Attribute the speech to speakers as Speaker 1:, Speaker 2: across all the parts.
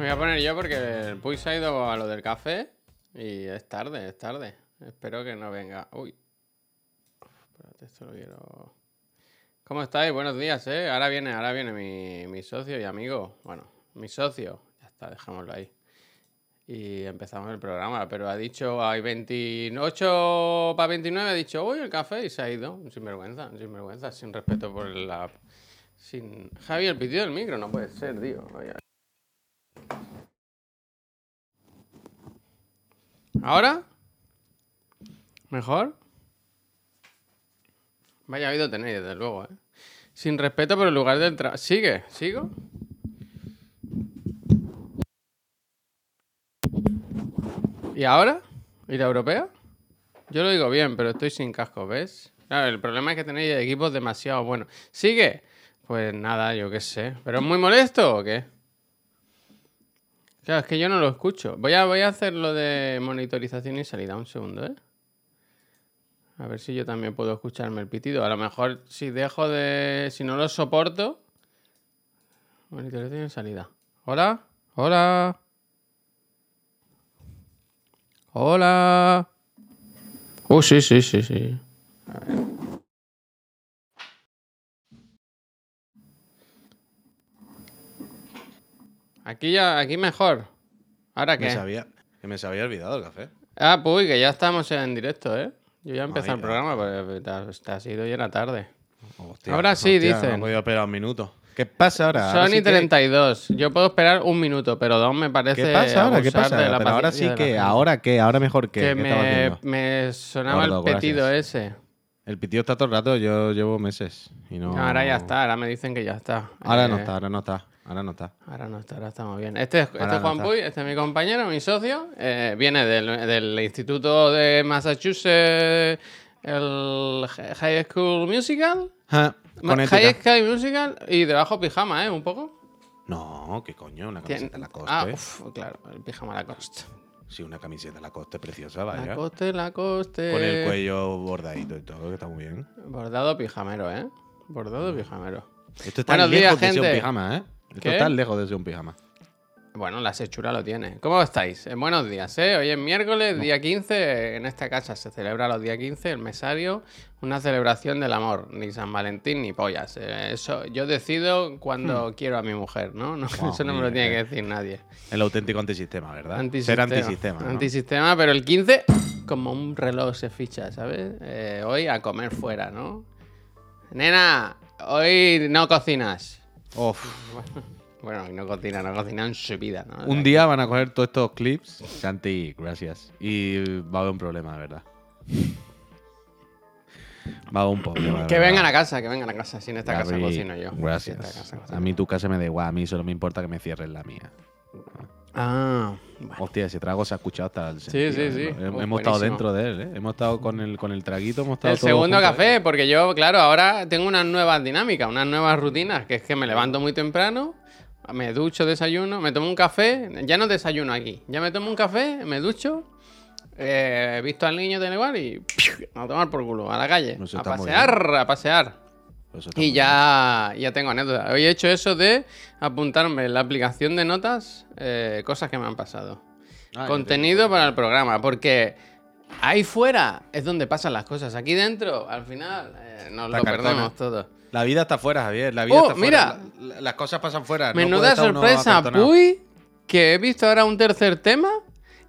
Speaker 1: Me voy a poner yo porque el Puy se ha ido a lo del café y es tarde, es tarde. Espero que no venga. Uy. Espérate, esto lo quiero. ¿Cómo estáis? Buenos días, ¿eh? Ahora viene, ahora viene mi, mi socio y amigo. Bueno, mi socio. Ya está, dejémoslo ahí. Y empezamos el programa. Pero ha dicho, hay 28 para 29, ha dicho, uy, el café y se ha ido. Sin vergüenza, sin vergüenza, sin respeto por la. Sin... Javi, el pitido del micro, no puede ser, tío. ¿Ahora? ¿Mejor? Vaya oído tenéis, desde luego, ¿eh? Sin respeto por el lugar del trabajo. ¿Sigue? ¿Sigo? ¿Y ahora? ¿Y la europea? Yo lo digo bien, pero estoy sin casco, ¿ves? Claro, el problema es que tenéis equipos demasiado buenos. ¿Sigue? Pues nada, yo qué sé. ¿Pero es muy molesto o qué? Claro, es que yo no lo escucho. Voy a, voy a hacer lo de monitorización y salida. Un segundo, ¿eh? A ver si yo también puedo escucharme el pitido. A lo mejor si dejo de... Si no lo soporto... Monitorización y salida. Hola. Hola. Hola. Oh, sí, sí, sí, sí. A ver. Aquí ya, aquí mejor. ¿Ahora
Speaker 2: Me
Speaker 1: qué?
Speaker 2: sabía, que me se había olvidado el café.
Speaker 1: Ah, pues que ya estamos en directo, ¿eh? Yo ya empecé el programa, pero te has, te has ido y era tarde.
Speaker 2: Hostia,
Speaker 1: Ahora sí,
Speaker 2: hostia,
Speaker 1: dicen.
Speaker 2: No he podido esperar un minuto. ¿Qué pasa ahora? Ahora
Speaker 1: Son
Speaker 2: sí
Speaker 1: y
Speaker 2: que-
Speaker 1: 32. Yo puedo esperar un minuto, pero dos me parece.
Speaker 2: ¿Qué pasa ahora? ¿Qué
Speaker 1: abusar
Speaker 2: pasa?
Speaker 1: de la
Speaker 2: Pero ahora
Speaker 1: paciencia
Speaker 2: sí
Speaker 1: de la
Speaker 2: que,
Speaker 1: gente.
Speaker 2: ¿ahora qué? ¿Ahora mejor qué?
Speaker 1: Que
Speaker 2: ¿Qué estaba
Speaker 1: me,
Speaker 2: haciendo?
Speaker 1: me sonaba
Speaker 2: Gordo,
Speaker 1: el petido ese.
Speaker 2: El pitido está todo el rato, yo llevo meses. Y no...
Speaker 1: Ahora ya está, ahora me dicen que ya está.
Speaker 2: Ahora no
Speaker 1: Eh,
Speaker 2: está, ahora no está. Ahora no está.
Speaker 1: Ahora no está, ahora estamos bien. Este es, este
Speaker 2: Ahora
Speaker 1: es
Speaker 2: no
Speaker 1: Juan
Speaker 2: está.
Speaker 1: Puy, este es mi compañero, mi socio. eh, viene del, del Instituto de Massachusetts, el High School Musical.
Speaker 2: Con
Speaker 1: High. School Musical y debajo pijama, ¿eh? Un poco.
Speaker 2: No, qué coño, una
Speaker 1: Tien-
Speaker 2: camiseta Lacoste.
Speaker 1: Ah, uf, claro, el pijama Lacoste.
Speaker 2: Sí, una camiseta Lacoste preciosa, vaya.
Speaker 1: Lacoste, Lacoste.
Speaker 2: Con el cuello bordadito y todo, que está muy bien.
Speaker 1: Bordado pijamero, ¿eh? Bordado pijamero.
Speaker 2: Esto está
Speaker 1: Buenos
Speaker 2: lejos
Speaker 1: días,
Speaker 2: de ser un
Speaker 1: gente.
Speaker 2: pijama, ¿eh? Esto
Speaker 1: ¿Qué?
Speaker 2: está lejos de ser un pijama.
Speaker 1: Bueno, la sechura lo tiene. ¿Cómo estáis? Eh, buenos días, ¿eh? Hoy es miércoles, día 15. En esta casa se celebra los días 15, el mesario, una celebración del amor. Ni San Valentín ni pollas. Eh, eso yo decido cuando quiero a mi mujer, ¿no? No,
Speaker 2: Hmm. Wow,
Speaker 1: eso no me lo tiene
Speaker 2: eh.
Speaker 1: que decir nadie.
Speaker 2: El auténtico antisistema, ¿verdad?
Speaker 1: Antisistema.
Speaker 2: Ser antisistema. ¿no?
Speaker 1: Antisistema, pero el 15, como un reloj se ficha, ¿sabes? Eh, hoy a comer fuera, ¿no? Nena, hoy no cocinas.
Speaker 2: Uf.
Speaker 1: Bueno, hoy no cocina, no cocina en su vida, ¿no?
Speaker 2: Un día van a coger todos estos clips, Santi, gracias. Y va a haber un problema, de verdad. Va a haber un problema.
Speaker 1: Que vengan a casa, que vengan a casa. Si en esta casa cocino yo.
Speaker 2: Gracias.
Speaker 1: esta casa cocino.
Speaker 2: A mí tu casa me da igual, a mí solo me importa que me cierren la mía.
Speaker 1: Ah, bueno.
Speaker 2: Hostia, ese trago se ha escuchado hasta el
Speaker 1: Sí,
Speaker 2: sentido,
Speaker 1: sí,
Speaker 2: ¿eh?
Speaker 1: sí.
Speaker 2: Hemos,
Speaker 1: Uf,
Speaker 2: hemos estado dentro de él, ¿eh? Hemos estado con el, con el traguito, hemos estado
Speaker 1: El segundo café, porque yo, claro, ahora tengo unas nuevas dinámicas, unas nuevas rutinas, que es que me levanto muy temprano, me ducho, desayuno, me tomo un café, ya no desayuno aquí, ya me tomo un café, me ducho, eh, he visto al niño de igual y a tomar por culo, a la calle,
Speaker 2: Eso
Speaker 1: a pasear, a pasear.
Speaker 2: Pues está
Speaker 1: Y ya, ya tengo anécdotas. Hoy he hecho eso de apuntarme en la aplicación de notas eh, cosas que me han pasado.
Speaker 2: Ah,
Speaker 1: Contenido para el programa, porque ahí fuera es donde pasan las cosas. Aquí dentro, al final, eh, nos
Speaker 2: La
Speaker 1: lo
Speaker 2: cartona.
Speaker 1: perdemos todo.
Speaker 2: La vida está fuera, Javier. La vida
Speaker 1: Oh,
Speaker 2: está fuera.
Speaker 1: mira.
Speaker 2: La- la- las cosas pasan fuera.
Speaker 1: Menuda sorpresa. Puy, que he visto ahora un tercer tema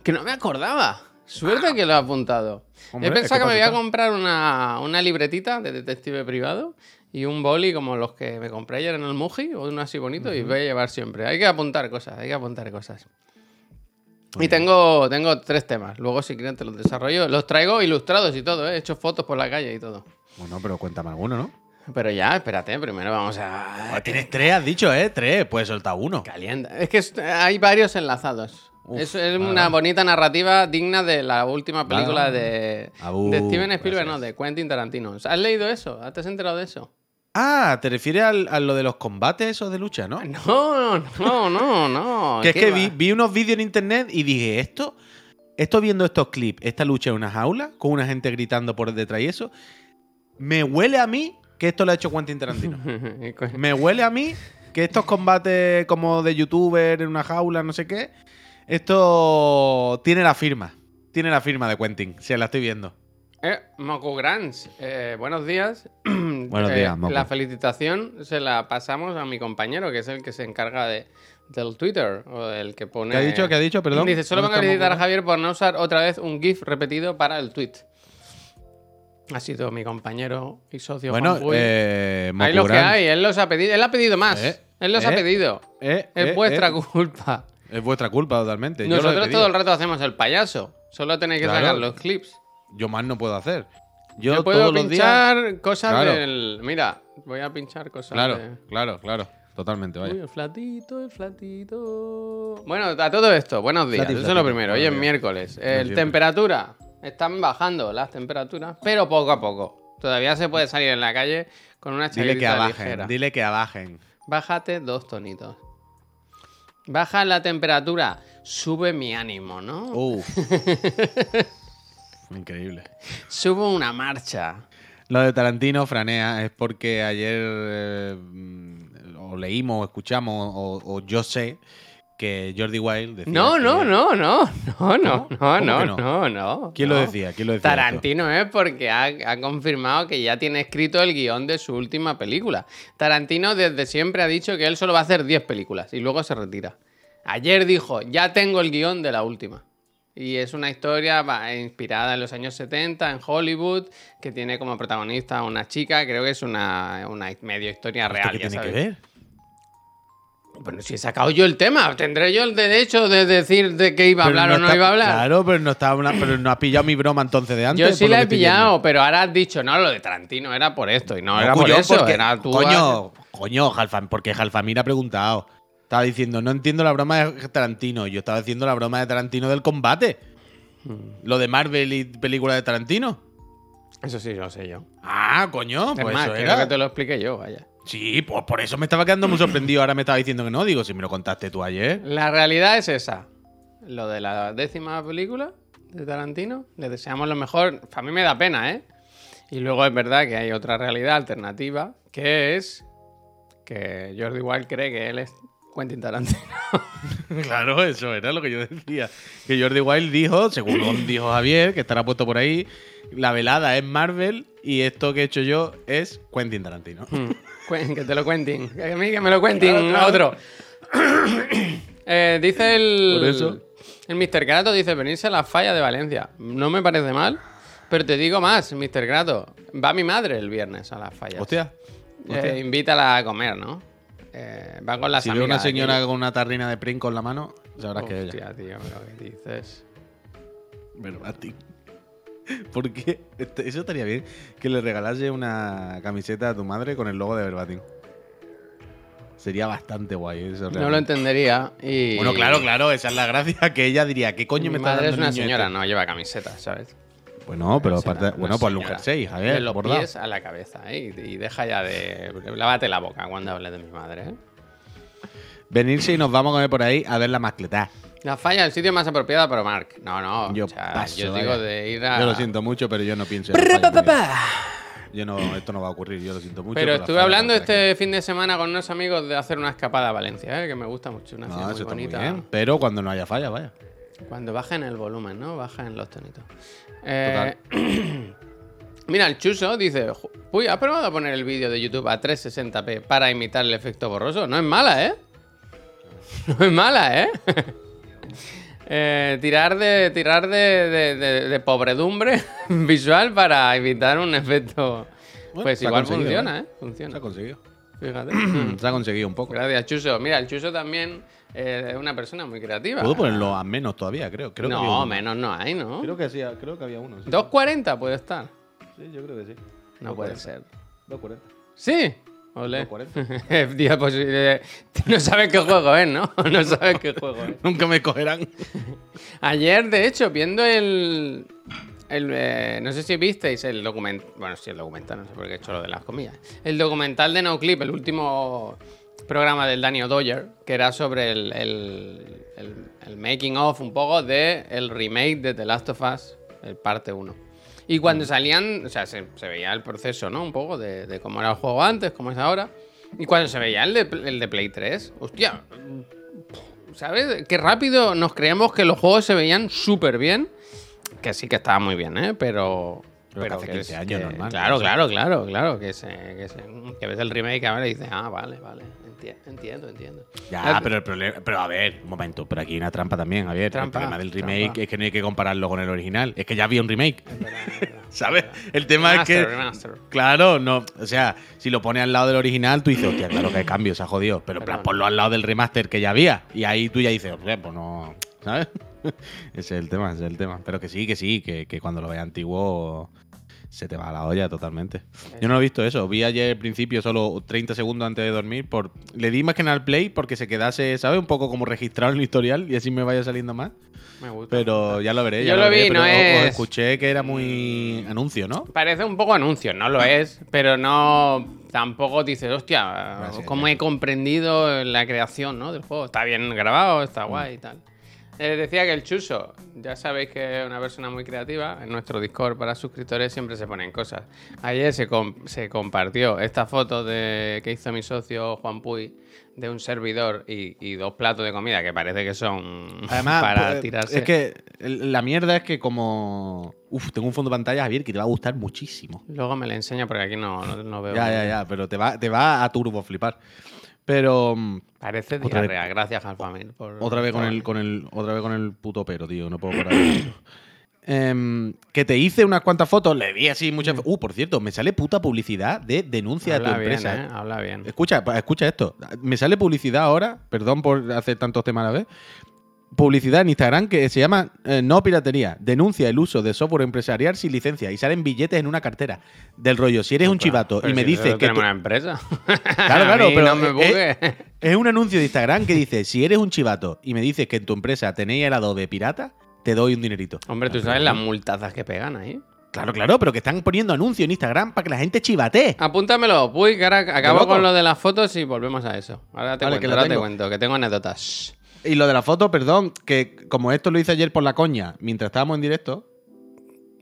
Speaker 1: que no me acordaba. Suerte que lo he apuntado.
Speaker 2: Hombre,
Speaker 1: he pensado
Speaker 2: es
Speaker 1: que
Speaker 2: que
Speaker 1: me voy a comprar una, una libretita de detective privado y un boli como los que me compré ayer en el Muji, o uno así bonito, y voy a llevar siempre. Hay que apuntar cosas, hay que apuntar cosas. Y tengo, tengo tres temas. Luego, si quieren, te los desarrollo. Los traigo ilustrados y todo, ¿eh? he hecho fotos por la calle y todo.
Speaker 2: Bueno, pero cuéntame alguno, ¿no?
Speaker 1: Pero ya, espérate, primero vamos a.
Speaker 2: Ah, Tienes tres, has dicho, ¿eh? Tres. Puedes soltar uno.
Speaker 1: Calienta. Es que hay varios enlazados.
Speaker 2: Uf,
Speaker 1: es es
Speaker 2: vale,
Speaker 1: una bonita narrativa digna de la última película
Speaker 2: Vale,
Speaker 1: de,
Speaker 2: Abu,
Speaker 1: de Steven Spielberg,
Speaker 2: gracias.
Speaker 1: no, de Quentin Tarantino. ¿Has leído eso? ¿Te has enterado de eso?
Speaker 2: Ah, ¿te refieres al- a lo de los combates o de lucha, no?
Speaker 1: No, no, no, no.
Speaker 2: que es
Speaker 1: ¿qué
Speaker 2: que vi, vi unos vídeos en internet y dije, esto, esto viendo estos clips, esta lucha en una jaula, con una gente gritando por detrás y eso, me huele a mí que esto lo ha hecho Quentin Tarantino. Me huele a mí que estos combates como de youtuber en una jaula, no sé qué, esto tiene la firma. Tiene la firma de Quentin, si la estoy viendo.
Speaker 1: Eh, Moku Grants, eh, buenos días.
Speaker 2: Buenos
Speaker 1: Eh,
Speaker 2: días, Moku.
Speaker 1: La felicitación se la pasamos a mi compañero, que es el que se encarga de, del Twitter, o el que pone...
Speaker 2: ¿Qué ha dicho? ¿Qué ha dicho? Perdón.
Speaker 1: Dice, solo
Speaker 2: ¿Dónde
Speaker 1: van a felicitar a? Javier por no usar otra vez un GIF repetido para el tweet. Ha sido mi compañero y socio
Speaker 2: Bueno,
Speaker 1: Juan Puy.
Speaker 2: eh,
Speaker 1: Hay lo que hay, él los ha pedido, él ha pedido más.
Speaker 2: Eh,
Speaker 1: él los
Speaker 2: eh,
Speaker 1: ha pedido.
Speaker 2: eh,
Speaker 1: Es
Speaker 2: eh,
Speaker 1: vuestra
Speaker 2: eh,
Speaker 1: culpa.
Speaker 2: Es vuestra culpa totalmente. Yo lo he
Speaker 1: Nosotros
Speaker 2: pedido.
Speaker 1: todo el rato hacemos el payaso. Solo tenéis que
Speaker 2: Claro.
Speaker 1: sacar los clips.
Speaker 2: Yo más no puedo hacer. Yo,
Speaker 1: Yo, puedo
Speaker 2: todos los días.
Speaker 1: pinchar cosas
Speaker 2: Claro.
Speaker 1: del. Mira, voy a pinchar cosas
Speaker 2: Claro,
Speaker 1: de-
Speaker 2: claro, claro. Totalmente,
Speaker 1: Uy,
Speaker 2: vaya.
Speaker 1: el flatito, el flatito. Bueno, a todo esto, buenos días.
Speaker 2: Flati,
Speaker 1: Eso es lo primero. Hoy es miércoles. El
Speaker 2: siempre.
Speaker 1: temperatura. Están bajando las temperaturas, pero poco a poco. Todavía se puede salir en la calle con una
Speaker 2: Dile que abajen,
Speaker 1: ligera.
Speaker 2: dile que abajen.
Speaker 1: Bájate dos tonitos. Baja la temperatura, sube mi ánimo, ¿no?
Speaker 2: Uf. Increíble.
Speaker 1: Sube una marcha.
Speaker 2: Lo de Tarantino, Franea, es porque ayer eh, mm, o leímos, o escuchamos, o, o yo sé que Jordi Wild decía.
Speaker 1: No,
Speaker 2: que-
Speaker 1: no, no, no, no, no, no,
Speaker 2: ¿Cómo
Speaker 1: no, no,
Speaker 2: no?
Speaker 1: no.
Speaker 2: ¿Quién lo decía? ¿Quién lo decía? esto?
Speaker 1: Tarantino es porque ha, ha confirmado que ya tiene escrito el guion de su última película. Tarantino desde siempre ha dicho que él solo va a hacer 10 películas y luego se retira. Ayer dijo, ya tengo el guion de la última. Y es una historia inspirada en los años 70 en Hollywood, que tiene como protagonista a una chica, creo que es una, una medio historia
Speaker 2: ¿Esto
Speaker 1: real.
Speaker 2: qué tiene que ver?
Speaker 1: Bueno, si he sacado yo el tema, tendré yo el derecho de decir de qué iba a
Speaker 2: Pero
Speaker 1: hablar o no
Speaker 2: está-
Speaker 1: iba a hablar.
Speaker 2: Claro, pero no, estaba hablando- pero no has pillado mi broma entonces de antes.
Speaker 1: Yo sí la he pillado, pero ahora has dicho, no, lo de Tarantino era por esto y no,
Speaker 2: No,
Speaker 1: era por eso.
Speaker 2: porque-
Speaker 1: era tú
Speaker 2: coño, coño, Jalfam, porque Jalfamir ha preguntado. Estaba diciendo, no entiendo la broma de Tarantino. Yo estaba diciendo la broma de Tarantino del combate.
Speaker 1: Hmm.
Speaker 2: Lo de Marvel y película de Tarantino.
Speaker 1: Eso sí, lo sé yo.
Speaker 2: Ah, coño,
Speaker 1: es
Speaker 2: pues
Speaker 1: más,
Speaker 2: eso era.
Speaker 1: que te lo explique yo, vaya.
Speaker 2: Sí, pues por eso me estaba quedando muy sorprendido. Ahora me estaba diciendo que no. Digo, si me lo contaste tú ayer.
Speaker 1: La realidad es esa. Lo de la décima película de Tarantino, le deseamos lo mejor. A mí me da pena, ¿eh? Y luego es verdad que hay otra realidad alternativa, que es que Jordi Wild cree que él es Quentin Tarantino.
Speaker 2: Claro, eso era lo que yo decía. Que Jordi Wild dijo, según dijo Javier, que estará puesto por ahí, la velada es Marvel y esto que he hecho yo es Quentin Tarantino.
Speaker 1: Que te lo cuenten. Que a mí que me lo cuenten
Speaker 2: Claro, claro.
Speaker 1: otro. Eh, dice el.
Speaker 2: Por eso.
Speaker 1: El Mr. Grato dice: venirse a la falla de Valencia. No me parece mal. Pero te digo más, Mr. Grato. Va mi madre el viernes a la falla.
Speaker 2: Hostia.
Speaker 1: Eh, invítala a comer, ¿no? Eh, va con las
Speaker 2: Si
Speaker 1: amigas.
Speaker 2: una
Speaker 1: aquí.
Speaker 2: señora con una tarrina de Pring con la mano, sabrás que es ella.
Speaker 1: Hostia, tío, pero ¿qué dices?
Speaker 2: Verbatim. Porque este- eso estaría bien que le regalase una camiseta a tu madre con el logo de Verbatim. Sería bastante guay eso.
Speaker 1: No lo entendería. Y...
Speaker 2: Bueno, claro, claro, esa es la gracia que ella diría, ¿qué coño
Speaker 1: Mi
Speaker 2: me está
Speaker 1: madre
Speaker 2: dando
Speaker 1: es una señora,
Speaker 2: este?
Speaker 1: no lleva camiseta, ¿sabes?
Speaker 2: Bueno, pero aparte,
Speaker 1: una
Speaker 2: bueno, pues un
Speaker 1: señora.
Speaker 2: jersey,
Speaker 1: De los
Speaker 2: bordado.
Speaker 1: pies a la cabeza, ¿eh? Y, y deja ya de. Lávate la boca cuando hables de mi madre, ¿eh?
Speaker 2: Venirse y nos vamos a comer por ahí a ver la mascletá.
Speaker 1: La falla, el sitio más apropiado para Mark. No, no.
Speaker 2: Yo
Speaker 1: o sea,
Speaker 2: paso,
Speaker 1: yo
Speaker 2: vaya.
Speaker 1: digo de ir a.
Speaker 2: Yo lo siento mucho, pero yo no pienso en la falla, Javier. Yo no, esto no va a ocurrir, yo lo siento mucho.
Speaker 1: Pero estuve hablando
Speaker 2: aquí.
Speaker 1: este fin de semana con unos amigos de hacer una escapada a Valencia, ¿eh? que me gusta mucho, una ciudad muy bonita.
Speaker 2: bien. Pero cuando no haya falla, vaya.
Speaker 1: Cuando bajen el volumen, ¿no? Bajen los tonitos. Eh, Mira, el Chuso dice: "Ju- Uy, ¿has probado a poner el vídeo de YouTube a 360p para imitar el efecto borroso? No es mala, ¿eh? No es mala, ¿eh? Eh, tirar de tirar de, de- de- de pobredumbre visual para evitar un efecto.
Speaker 2: Bueno,
Speaker 1: pues igual funciona, ¿eh?
Speaker 2: Se ha
Speaker 1: Funciona.
Speaker 2: conseguido.
Speaker 1: Fíjate.
Speaker 2: Se ha conseguido un poco.
Speaker 1: Gracias, Chuso. Mira, el Chuso también eh, es una persona muy creativa.
Speaker 2: Puedo ponerlo a menos todavía, creo.
Speaker 1: no, menos no hay, ¿no?
Speaker 2: Creo que, sí, creo que había uno. Sí,
Speaker 1: 2.40 puede estar.
Speaker 2: Sí, yo creo que sí.
Speaker 1: No puede ser.
Speaker 2: 2.40.
Speaker 1: Sí. Ole.
Speaker 2: 2.40.
Speaker 1: Tío, pues, eh, no sabes qué juego es, ¿no? No sabes qué juego es.
Speaker 2: Nunca me cogerán.
Speaker 1: Ayer, de hecho, viendo el. el, eh, no sé si visteis el documental. Bueno, sí, el documental, no sé por qué he hecho lo de las comillas. El documental de No Clip, el último programa del Daniel Doyer, que era sobre el, el, el- el making of un poco de el remake de The Last of Us, el parte 1. Y cuando salían, o sea, se, se veía el proceso, ¿no? Un poco de, de cómo era el juego antes, cómo es ahora. Y cuando se veía el de, el de Play 3, hostia, ¿sabes? Qué rápido nos creíamos que los juegos se veían súper bien. Que sí que estaba muy bien, ¿eh? Pero.
Speaker 2: Pero que hace 15 años,
Speaker 1: que-
Speaker 2: normal,
Speaker 1: Claro, claro, claro, claro. Que, se, que, se- que ves el remake ahora y dices, ah, vale, vale. enti- Entiendo, entiendo.
Speaker 2: Ya, pero el problema. Pero a ver, un momento, pero aquí hay una trampa también, Javier.
Speaker 1: Trampa,
Speaker 2: el problema del remake
Speaker 1: trampa.
Speaker 2: es que no hay que compararlo con el original. Es que ya había un remake.
Speaker 1: es verdad, es verdad.
Speaker 2: ¿Sabes? El tema es que.
Speaker 1: Remaster.
Speaker 2: Claro, no. O sea, si lo pones al lado del original, tú dices, hostia, claro que hay cambios, se ha jodido. Pero plan, ponlo al lado del remaster que ya había. Y ahí tú ya dices, pues no. ¿Sabes? ese es el tema, ese es el tema. Pero que sí, que sí, que, que cuando lo veas antiguo se te va a la olla totalmente. Yo no he visto eso. Vi ayer al principio solo 30 segundos antes de dormir. Por... Le di más que nada al play porque se quedase, ¿sabes? Un poco como registrado en el historial y así me vaya saliendo más.
Speaker 1: Me gusta.
Speaker 2: Pero ya lo veré. Ya
Speaker 1: Yo lo vi, no
Speaker 2: os
Speaker 1: es-
Speaker 2: escuché que era muy anuncio, ¿no?
Speaker 1: Parece un poco anuncio, no lo es, pero no tampoco dices, hostia,
Speaker 2: Gracias,
Speaker 1: cómo he comprendido la creación ¿no? del juego. Está bien grabado, está guay y tal. Eh, decía que el Chuso, ya sabéis que es una persona muy creativa, en nuestro Discord para suscriptores siempre se ponen cosas. Ayer se, com- se compartió esta foto de que hizo mi socio Juan Puy de un servidor y, y dos platos de comida que parece que son
Speaker 2: Además,
Speaker 1: para
Speaker 2: pues,
Speaker 1: tirarse.
Speaker 2: es que la mierda es que como... Uf, tengo un fondo de pantalla, Javier, que te va a gustar muchísimo.
Speaker 1: Luego me le enseño porque aquí no, no, no veo.
Speaker 2: Ya, ya, ya, pero te va, te va a turbo flipar. Pero mm,
Speaker 1: Parece diarrea. Gracias, Alfamil. Por,
Speaker 2: otra vez con el, con el, otra vez con el puto pero, tío, no puedo parar. de esto. Em, que te hice unas cuantas fotos, le vi así muchas. Uh, por cierto, me sale puta publicidad de denuncia de tu
Speaker 1: bien,
Speaker 2: empresa.
Speaker 1: ¿eh? Habla bien.
Speaker 2: Escucha, escucha esto. Me sale publicidad ahora, perdón por hacer tantos temas a la vez. Publicidad en Instagram que se llama eh, No Piratería. Denuncia el uso de software empresarial sin licencia y salen billetes en una cartera. Del rollo, si eres un chivato y me
Speaker 1: si
Speaker 2: dices que. tú-
Speaker 1: una empresa.
Speaker 2: Claro, claro, pero
Speaker 1: No me bugue.
Speaker 2: Es un anuncio de Instagram que dice: Si eres un chivato y me dices que en tu empresa tenéis el Adobe pirata, te doy un dinerito.
Speaker 1: Hombre, tú sabes las multazas que pegan ahí.
Speaker 2: Claro, claro, pero que están poniendo anuncio en Instagram para que la gente chivatee.
Speaker 1: Apúntamelo, Puy, que ahora acabo con lo de las fotos y volvemos a eso. Ahora te
Speaker 2: Vale,
Speaker 1: cuento,
Speaker 2: que
Speaker 1: ahora te cuento, que tengo anécdotas.
Speaker 2: Y lo de la foto, perdón, que como esto lo hice ayer por la coña, mientras estábamos en directo,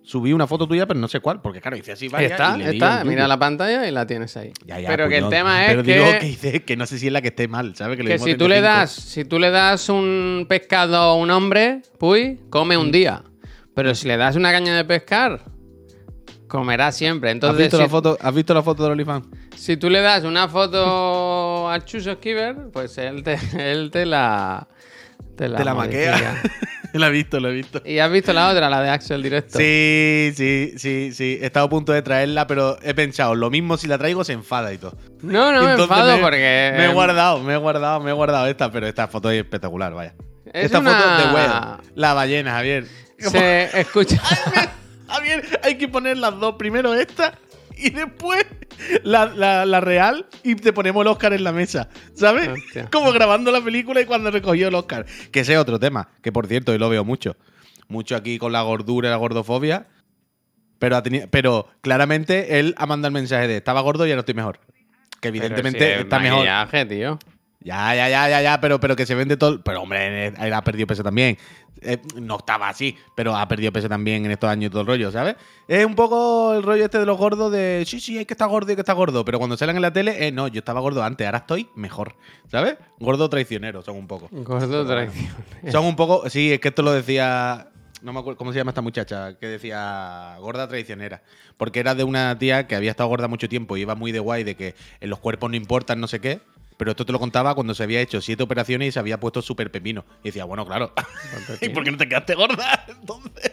Speaker 2: subí una foto tuya, pero no sé cuál, porque claro, hice así varias
Speaker 1: está,
Speaker 2: y le
Speaker 1: está. Mira la pantalla y la tienes ahí.
Speaker 2: Ya, ya,
Speaker 1: pero
Speaker 2: pues
Speaker 1: que
Speaker 2: no,
Speaker 1: el tema es
Speaker 2: pero
Speaker 1: que,
Speaker 2: digo que, hice- que no sé si es la que esté mal, ¿sabes? Que,
Speaker 1: que si tú le das, si tú le das un pescado a un hombre, Puy, come un día. Pero si le das una caña de pescar, comerá siempre.
Speaker 2: ¿Has visto,
Speaker 1: si,
Speaker 2: la foto, ¿Has visto la foto del OnlyFans?
Speaker 1: si tú le das una foto a Chuso Skiver, pues él te, él te la. Te la,
Speaker 2: Te la maquea. la he visto, la he visto.
Speaker 1: ¿Y has visto la otra, la de Axel Directo?
Speaker 2: Sí, sí, sí, sí. He estado a punto de traerla, pero he pensado, lo mismo si la traigo se enfada y todo.
Speaker 1: No, no me
Speaker 2: Entonces
Speaker 1: enfado
Speaker 2: me-
Speaker 1: porque.
Speaker 2: Me he
Speaker 1: eh,
Speaker 2: guardado, me he guardado, me he guardado esta, pero esta foto es espectacular, vaya.
Speaker 1: Es
Speaker 2: esta
Speaker 1: una-
Speaker 2: foto de whale, la ballena, Javier.
Speaker 1: Se escucha.
Speaker 2: Javier, hay que poner las dos. Primero esta y después la, la- la real y te ponemos el Oscar en la mesa. ¿Sabes?
Speaker 1: Hostia.
Speaker 2: Como grabando la película y cuando recogió el Oscar. Que ese es otro tema, que por cierto, y lo veo mucho. Mucho aquí con la gordura y la gordofobia. Pero, ha teni- pero claramente él ha mandado el mensaje de estaba gordo y ahora estoy mejor. Que evidentemente
Speaker 1: Pero si es
Speaker 2: está mejor.
Speaker 1: maquillaje, tío.
Speaker 2: Ya, ya, ya, ya, ya, pero, pero que se vende todo. Pero hombre, él ha perdido peso también. Eh, no estaba así, pero ha perdido peso también en estos años y todo el rollo, ¿sabes? Es un poco el rollo este de los gordos de sí, sí, hay que estar gordo, hay que estar gordo. Pero cuando salen en la tele, eh, no, yo estaba gordo antes, ahora estoy mejor, ¿sabes? Gordo traicionero, son un poco.
Speaker 1: Gordo traición.
Speaker 2: Son un poco. Sí, es que esto lo decía. No me acuerdo cómo se llama esta muchacha, que decía gorda traicionera. Porque era de una tía que había estado gorda mucho tiempo y iba muy de guay de que en los cuerpos no importan no sé qué. Pero esto te lo contaba cuando se había hecho siete operaciones y se había puesto súper pepino. Y decía, bueno, claro. ¿Y por qué no te quedaste gorda entonces?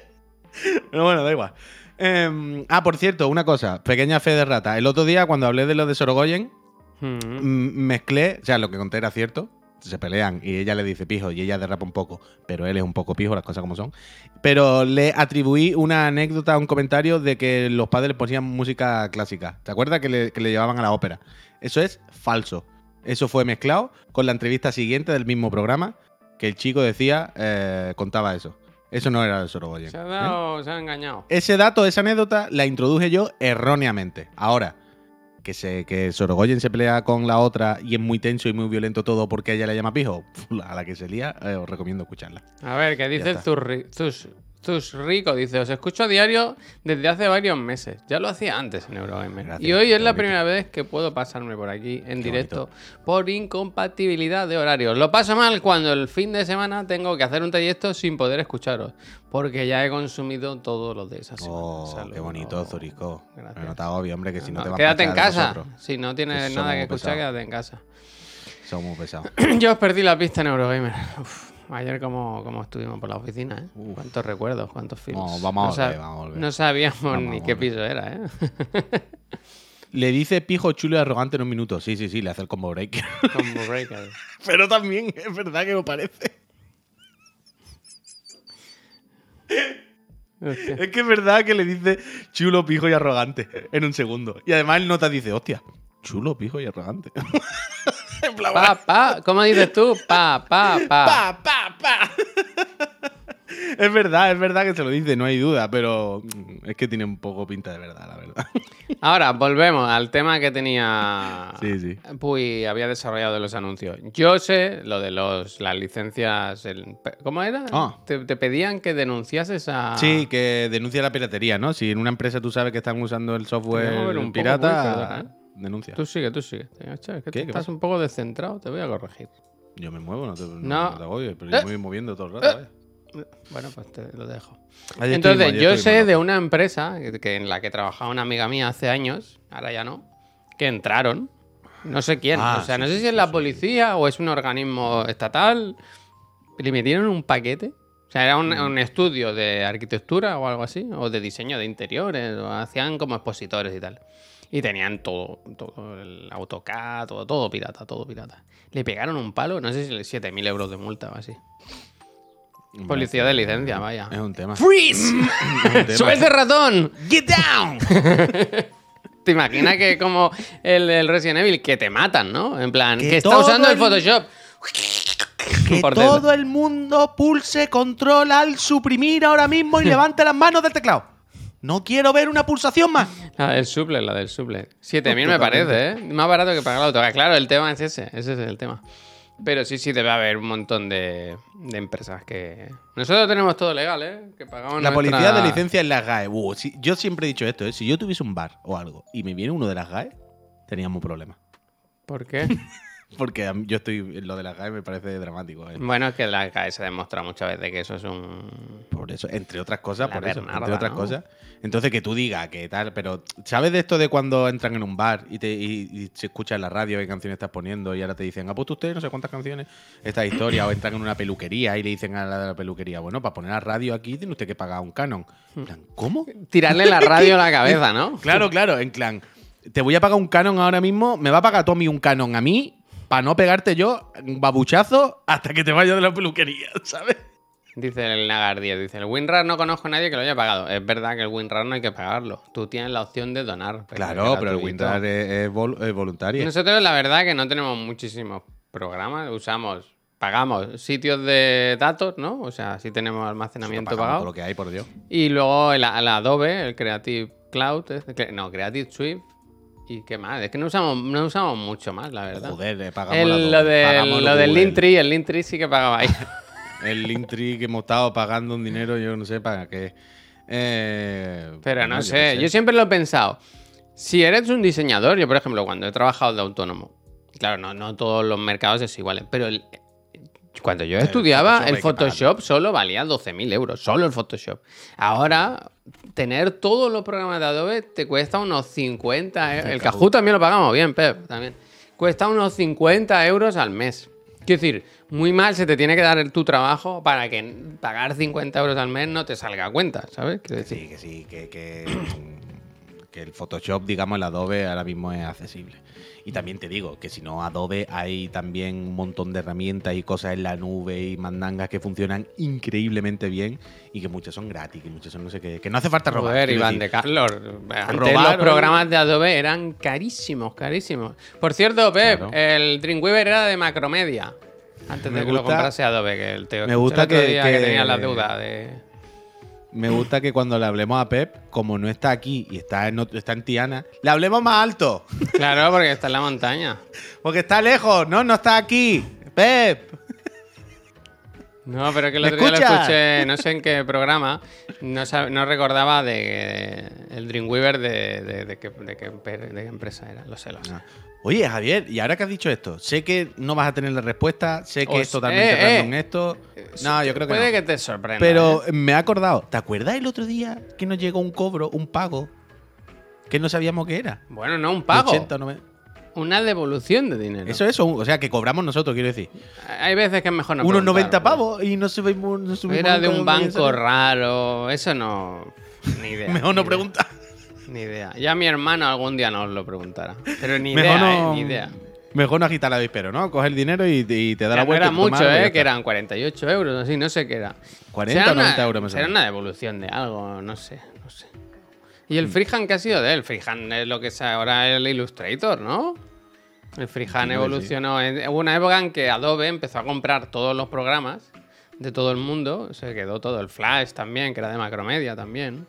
Speaker 2: Pero bueno, da igual. Em, ah, por cierto, una cosa. Pequeña fe de rata. El otro día, cuando hablé de lo de Sorogoyen,
Speaker 1: Mm.
Speaker 2: Mezclé, o sea, lo que conté era cierto. Se pelean y ella le dice pijo y ella derrapa un poco, pero él es un poco pijo, las cosas como son. Pero le atribuí una anécdota, un comentario de que los padres le ponían música clásica. ¿Te acuerdas que le, que le llevaban a la ópera? Eso es falso. Eso fue mezclado con la entrevista siguiente del mismo programa que el chico decía, eh, contaba eso. Eso no era el Sorogoyen.
Speaker 1: Se ha
Speaker 2: ¿eh?
Speaker 1: dado, se ha engañado.
Speaker 2: Ese dato, esa anécdota, la introduje yo erróneamente. Ahora, que, se, que Sorogoyen se pelea con la otra y es muy tenso y muy violento todo porque ella le llama pijo, a la que se lía, eh, os recomiendo escucharla.
Speaker 1: A ver, ¿qué dice
Speaker 2: está.
Speaker 1: Zurri- Tus Rico dice, os escucho a diario desde hace varios meses. Ya lo hacía antes en Eurogamer.
Speaker 2: Gracias,
Speaker 1: y hoy es la
Speaker 2: bonito.
Speaker 1: primera vez que puedo pasarme por aquí en directo por incompatibilidad de horarios. Lo paso mal cuando el fin de semana tengo que hacer un trayecto sin poder escucharos. Porque ya he consumido todos los de esa semana.
Speaker 2: Oh,
Speaker 1: Saludos.
Speaker 2: qué bonito, Zurico.
Speaker 1: Gracias.
Speaker 2: Me nota obvio, hombre, que si no,
Speaker 1: No,
Speaker 2: te vas
Speaker 1: quédate en
Speaker 2: a
Speaker 1: casa.
Speaker 2: nosotros.
Speaker 1: Si no tienes
Speaker 2: Que
Speaker 1: nada que escuchar, quédate en casa.
Speaker 2: Somos muy pesados.
Speaker 1: Yo os perdí la pista en Eurogamer. Uf, ayer como, como estuvimos por la oficina, ¿eh?
Speaker 2: Uf.
Speaker 1: Cuántos recuerdos, cuántos films.
Speaker 2: No, vamos a volver, vamos a volver.
Speaker 1: No sabíamos
Speaker 2: Vamos
Speaker 1: ni qué piso era, ¿eh?
Speaker 2: Le dice pijo chulo y arrogante en un minuto. Sí, sí, sí, le hace el combo break.
Speaker 1: Combo breaker.
Speaker 2: Pero también es verdad que me parece.
Speaker 1: Hostia.
Speaker 2: Es que es verdad que le dice chulo, pijo y arrogante en un segundo. Y además el nota dice, hostia, chulo, pijo y arrogante. en plan,
Speaker 1: Pa, pa, ¿cómo dices tú? Pa, pa, pa.
Speaker 2: pa, pa, pa. es verdad, es verdad que se lo dice, no hay duda, pero mm, es que tiene un poco pinta de verdad, la verdad.
Speaker 1: Ahora, volvemos al tema que tenía.
Speaker 2: Sí, sí.
Speaker 1: Puy había desarrollado de los anuncios. Yo sé lo de los, las licencias. el- ¿Cómo era?
Speaker 2: Ah.
Speaker 1: Te, te pedían que denunciases a.
Speaker 2: Sí, que denuncia la piratería, ¿no? Si en una empresa tú sabes que están usando el software
Speaker 1: un
Speaker 2: pirata,
Speaker 1: ¿eh?
Speaker 2: Denuncia.
Speaker 1: Tú sigue, tú sigue. Che, es que
Speaker 2: ¿Qué? ¿Qué
Speaker 1: estás
Speaker 2: pasa?
Speaker 1: un poco descentrado, te voy a corregir.
Speaker 2: Yo me muevo, no te, no,
Speaker 1: No.
Speaker 2: te agobies, pero
Speaker 1: Eh.
Speaker 2: yo me voy moviendo todo el rato. vaya.
Speaker 1: Bueno, pues te lo dejo.
Speaker 2: Ayer
Speaker 1: Entonces,
Speaker 2: ayer
Speaker 1: yo sé de una empresa que, que en la que trabajaba una amiga mía hace años, ahora ya no, que entraron. No sé quién.
Speaker 2: Ah,
Speaker 1: o sea,
Speaker 2: sí,
Speaker 1: no sé
Speaker 2: sí,
Speaker 1: si es
Speaker 2: sí,
Speaker 1: la
Speaker 2: sí.
Speaker 1: policía o es un organismo estatal. Le metieron un paquete. O sea, era un,
Speaker 2: Mm.
Speaker 1: un estudio de arquitectura o algo así, o de diseño de interiores, o hacían como expositores y tal. Y tenían todo, todo el AutoCAD, todo, todo pirata, todo pirata. Le pegaron un palo, no sé si 7.000 euros de multa o así. Policía de licencia, vaya.
Speaker 2: Es un tema.
Speaker 1: ¡Freeze! ¡Sube ese ratón!
Speaker 2: ¡Get down!
Speaker 1: ¿Te imaginas que como el, el Resident Evil que te matan, ¿no? En plan,
Speaker 2: Que
Speaker 1: que, está usando el
Speaker 2: el-
Speaker 1: Photoshop.
Speaker 2: Que
Speaker 1: Por dentro.
Speaker 2: todo el mundo pulse control al suprimir ahora mismo y levante las manos del teclado. No quiero ver una pulsación más.
Speaker 1: La del suple, la del suple. 7.000 me parece, ¿eh? Más barato que pagar la autocar. Claro, el tema es ese, ese es el tema. Pero sí, sí, debe haber un montón de, de empresas que... Nosotros tenemos todo legal, ¿eh? Que pagamos
Speaker 2: La
Speaker 1: nuestra-
Speaker 2: policía de licencia en las GAE. Uh, si- yo siempre he dicho esto, ¿eh? si yo tuviese un bar o algo y me viene uno de las GAE, teníamos problemas.
Speaker 1: ¿Por qué?
Speaker 2: Porque yo estoy lo de las GAE me parece dramático. ¿eh?
Speaker 1: bueno, es que la CAE se demuestra muchas veces que eso es un...
Speaker 2: Por eso, entre otras cosas,
Speaker 1: La
Speaker 2: por eso, entre otras
Speaker 1: ¿no?
Speaker 2: cosas. Entonces que tú digas que tal, pero ¿sabes de esto de cuando entran en un bar y, te, y, y se escucha en la radio qué canciones estás poniendo y ahora te dicen, ha puesto usted no sé cuántas canciones, esta historia, o entran en una peluquería y le dicen a la de la peluquería, bueno, para poner la radio aquí tiene usted que pagar un canon. En plan, ¿Cómo?
Speaker 1: Tirarle la radio a la cabeza, ¿no?
Speaker 2: Claro, claro, en plan, te voy a pagar un canon ahora mismo, me va a pagar Tommy un canon a mí para no pegarte yo un babuchazo hasta que te vayas de la peluquería, ¿sabes?
Speaker 1: Dice el Nagar 10, dice, el WinRAR no conozco a nadie que lo haya pagado. Es verdad que el WinRAR no hay que pagarlo. Tú tienes la opción de donar. pero
Speaker 2: Claro, pero el. WinRAR es, es vol- es voluntario.
Speaker 1: Nosotros la verdad que no tenemos muchísimos programas. Usamos, pagamos sitios de datos, ¿no? O sea, sí tenemos almacenamiento
Speaker 2: Pagamos
Speaker 1: pagado.
Speaker 2: lo que hay, por Dios.
Speaker 1: Y luego el, el Adobe, el Creative Cloud, no, Creative Suite. ¿Y qué más? Es que no usamos, no usamos mucho más, la verdad.
Speaker 2: Joder, pagamos
Speaker 1: El-
Speaker 2: la
Speaker 1: lo, de-
Speaker 2: pagamos
Speaker 1: lo del. Linktree, el Linktree sí que pagaba ahí.
Speaker 2: El Linktree que hemos estado pagando un dinero, yo no sé para qué. Eh,
Speaker 1: Pero no sé, yo siempre lo he pensado. Si eres un diseñador, yo por ejemplo, cuando he trabajado de autónomo, claro, no, no todos los mercados es igual, pero el- cuando yo estudiaba,
Speaker 2: Photoshop
Speaker 1: el Photoshop solo valía 12.000 euros, solo el Photoshop. Ahora, tener todos los programas de Adobe te cuesta unos 50 euros. El Kahoot también lo pagamos bien, Pep, también. Cuesta unos 50 euros al mes. Quiero decir, muy mal se te tiene que dar tu trabajo para que pagar 50 euros al mes no te salga a cuenta, ¿sabes? Quiero decir,
Speaker 2: Sí, que sí, que, que, que el Photoshop, digamos, el Adobe ahora mismo es accesible. Y también te digo que si no, Adobe hay también un montón de herramientas y cosas en la nube y mandangas que funcionan increíblemente bien y que muchas son gratis, que muchas son no sé qué, que no hace falta robar.
Speaker 1: Joder, Iván
Speaker 2: decir.
Speaker 1: de Carlos. Antes los programas de Adobe eran carísimos, carísimos. Por cierto, Pep,
Speaker 2: Claro.
Speaker 1: el Dreamweaver era de Macromedia. Antes
Speaker 2: Me
Speaker 1: de que lo comprase Adobe, que el te
Speaker 2: me gusta
Speaker 1: escuché el otro
Speaker 2: que-
Speaker 1: día que,
Speaker 2: que-
Speaker 1: tenía la deuda de.
Speaker 2: Me gusta que cuando le hablemos a Pep, como no está aquí y está en, está en Tiana, le hablemos más alto.
Speaker 1: Claro, porque está en la montaña.
Speaker 2: Porque está lejos, no, no está aquí. Pep.
Speaker 1: No, pero que el
Speaker 2: ¿Me
Speaker 1: otro día lo escuché, no sé en qué programa, no, no recordaba de el Dreamweaver de, de, de qué, empresa era. Lo sé, lo sé.
Speaker 2: Oye, Javier, y ahora que has dicho esto, sé que no vas a tener la respuesta, sé que es totalmente
Speaker 1: eh,
Speaker 2: random
Speaker 1: eh.
Speaker 2: esto. No, yo creo que
Speaker 1: Puede
Speaker 2: no.
Speaker 1: que te sorprenda.
Speaker 2: Pero
Speaker 1: ¿eh?
Speaker 2: me he acordado, ¿te acuerdas el otro día que nos llegó un cobro, un pago, que no sabíamos qué era?
Speaker 1: Bueno, no un pago,
Speaker 2: 80, 90.
Speaker 1: una devolución de dinero.
Speaker 2: Eso es, o sea, que cobramos nosotros, quiero decir.
Speaker 1: Hay veces que es mejor no
Speaker 2: Unos
Speaker 1: preguntar,
Speaker 2: 90
Speaker 1: hombre.
Speaker 2: pavos y no subimos. No subimos
Speaker 1: Era de un banco raro, eso no... Ni idea.
Speaker 2: Mejor no
Speaker 1: idea.
Speaker 2: preguntar.
Speaker 1: Ni idea. Ya mi hermano algún día nos lo preguntará. Pero ni idea,
Speaker 2: no,
Speaker 1: eh, ni idea.
Speaker 2: Mejor no agitar la vispero, ¿no? Coger el dinero y, y te da
Speaker 1: Que
Speaker 2: la
Speaker 1: no
Speaker 2: vuelta.
Speaker 1: era mucho, ¿eh? Que eran 48 euros, así, no sé qué era.
Speaker 2: 40
Speaker 1: Será
Speaker 2: o 90
Speaker 1: una-
Speaker 2: euros me suena.
Speaker 1: una devolución de algo, no sé, no sé. ¿Y
Speaker 2: Mm.
Speaker 1: el freehand qué ha sido de él? Freehand es lo que es ahora el Illustrator, ¿no? El freehand evolucionó. en- Hubo una época en que Adobe empezó a comprar todos los programas de todo el mundo. Se quedó todo el Flash también, que era de Macromedia también.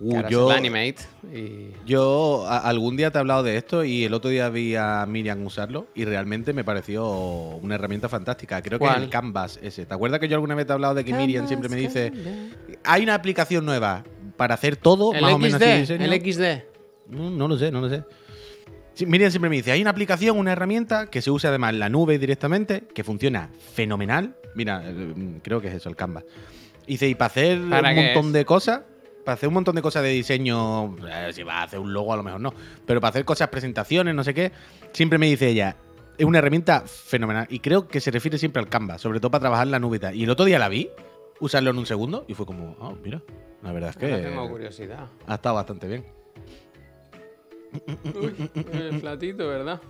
Speaker 2: Uh, yo,
Speaker 1: Animate. Y...
Speaker 2: yo a- algún día te he hablado de esto y el otro día vi a Miriam usarlo y realmente me pareció una herramienta fantástica. Creo que es el Canvas ese. ¿Te acuerdas que yo alguna vez te he hablado de que Miriam siempre me dice hay una aplicación nueva para hacer todo,
Speaker 1: El
Speaker 2: más o menos
Speaker 1: XD,
Speaker 2: diseño"?
Speaker 1: el XD.
Speaker 2: No, no lo sé, no lo sé. Sí, Miriam siempre me dice, hay una aplicación, una herramienta que se usa además en la nube directamente, que funciona fenomenal. Mira, eh, creo que es eso, el Canvas. Dice, y para hacer
Speaker 1: ¿Para
Speaker 2: un montón
Speaker 1: es?
Speaker 2: de cosas, para hacer un montón de cosas de diseño, eh, si vas a hacer un logo a lo mejor no, pero para hacer cosas, presentaciones, no sé qué, siempre me dice ella, es una herramienta fenomenal. Y creo que se refiere siempre al Canvas, sobre todo para trabajar la nube y el otro día la vi, usarlo en un segundo, y fue como, ah, mira, la verdad es que
Speaker 1: tengo curiosidad.
Speaker 2: ha estado bastante bien.
Speaker 1: Uy, el platito, ¿verdad?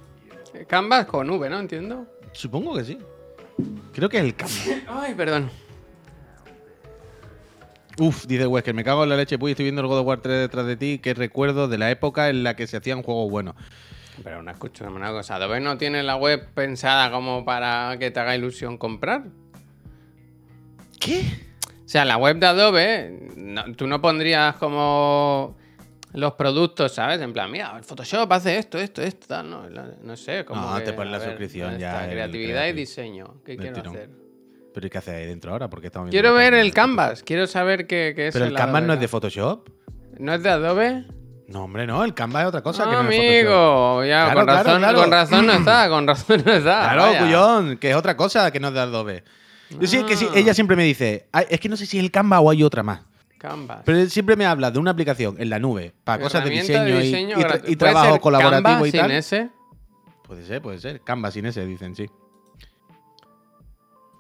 Speaker 1: Canvas con V, ¿no? Entiendo.
Speaker 2: Supongo que sí. Creo que es el Canvas.
Speaker 1: Ay, perdón.
Speaker 2: Uf, dice Wesker, me cago en la leche, pues estoy viendo el God of War 3 detrás de ti, que recuerdo de la época en la que se hacían juegos buenos.
Speaker 1: Pero no escúchame una cosa. ¿Adobe no tiene la web pensada como para que te haga ilusión comprar?
Speaker 2: ¿Qué?
Speaker 1: O sea, la web de Adobe, no- tú no pondrías como los productos, ¿sabes? En plan, mira, el Photoshop hace esto, esto, esto, tal, no, no sé. Como
Speaker 2: No,
Speaker 1: que,
Speaker 2: te pones la
Speaker 1: ver,
Speaker 2: suscripción
Speaker 1: ¿dónde
Speaker 2: ya el
Speaker 1: Creatividad y diseño. ¿Qué quiero hacer?
Speaker 2: ¿Pero ¿y qué hace ahí dentro ahora? Porque estamos viendo
Speaker 1: Quiero ver el. Canvas. Quiero saber qué, qué es
Speaker 2: ¿Pero el
Speaker 1: el
Speaker 2: Canvas no es de Photoshop?
Speaker 1: ¿No es de Adobe?
Speaker 2: No, hombre, no, el Canvas es otra cosa que
Speaker 1: Ah,
Speaker 2: no es
Speaker 1: amigo, ya,
Speaker 2: Claro,
Speaker 1: con, razón,
Speaker 2: claro.
Speaker 1: con razón no está, con razón no está.
Speaker 2: Claro,
Speaker 1: vaya.
Speaker 2: cuyón, que es otra cosa que no es de Adobe. Yo sí, que sí,
Speaker 1: Ah.
Speaker 2: ella siempre me dice, "Ay, es que no sé si es el Canvas o hay otra más.
Speaker 1: Canvas.
Speaker 2: Pero él siempre me habla de una aplicación en la nube para cosas de diseño, y-
Speaker 1: diseño
Speaker 2: y, tra- y
Speaker 1: ¿Puede
Speaker 2: trabajo colaborativo
Speaker 1: Canva
Speaker 2: y
Speaker 1: sin
Speaker 2: tal.
Speaker 1: ese?
Speaker 2: Puede ser, puede ser. Canvas sin ese, dicen, sí.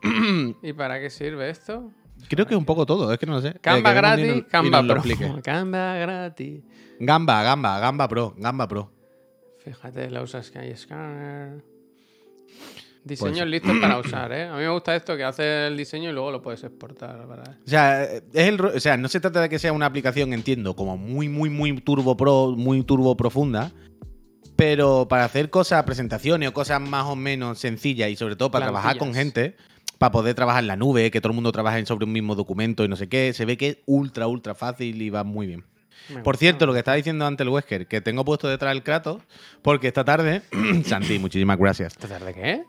Speaker 1: ¿Y para qué sirve esto?
Speaker 2: Creo que es un poco todo, es que no lo sé. Eh,
Speaker 1: Canva
Speaker 2: y
Speaker 1: gratis, Canva
Speaker 2: lo
Speaker 1: Pro.
Speaker 2: explique.
Speaker 1: Canva gratis.
Speaker 2: Gamba, Gamba, Gamba Pro, Gamba Pro.
Speaker 1: Fíjate, la usas que hay scanner. Diseños
Speaker 2: Pues-
Speaker 1: listos para usar, ¿eh? A mí me gusta esto que hace el diseño y luego lo puedes exportar. Para...
Speaker 2: O sea, es el, o sea, no se trata de que sea una aplicación, entiendo, como muy, muy, muy turbo pro, muy turbo profunda. Pero para hacer cosas, presentaciones o cosas más o menos sencillas y sobre todo para trabajar con gente, para poder trabajar en la nube, que todo el mundo trabaje sobre un mismo documento y no sé qué, se ve que es ultra, ultra fácil y va muy bien.
Speaker 1: Me
Speaker 2: Por
Speaker 1: gusta.
Speaker 2: cierto, lo que estaba diciendo antes el Wesker, que tengo puesto detrás el Kratos, porque esta tarde, Santi, muchísimas gracias.
Speaker 1: ¿Esta tarde qué?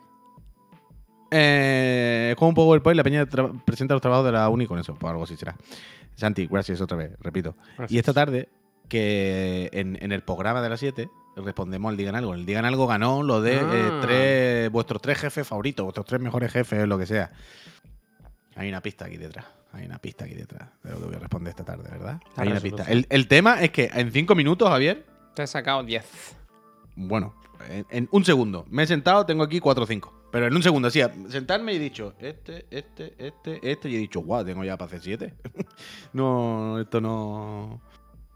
Speaker 2: Eh, es como un PowerPoint, la peña presenta los trabajos de la uni con eso, pues algo así será. Santi, gracias otra vez, repito.
Speaker 1: Gracias.
Speaker 2: Y esta tarde, que en, en el programa de las 7, respondemos al Digan Algo. El Digan Algo ganó lo de eh,
Speaker 1: Ah.
Speaker 2: tres, vuestros tres jefes favoritos, vuestros tres mejores jefes, lo que sea. Hay una pista aquí detrás. Hay una pista aquí detrás de lo que voy a responder esta tarde, ¿verdad?
Speaker 1: La
Speaker 2: Hay una pista. El, el tema es que en cinco minutos, Javier,
Speaker 1: Te he sacado 10.
Speaker 2: bueno, en, en un segundo. Me he sentado, tengo aquí cuatro o cinco. Pero en un segundo, así, sentarme y he dicho, este, este, este, este, y he dicho, guau, tengo ya para hacer siete. no, esto no.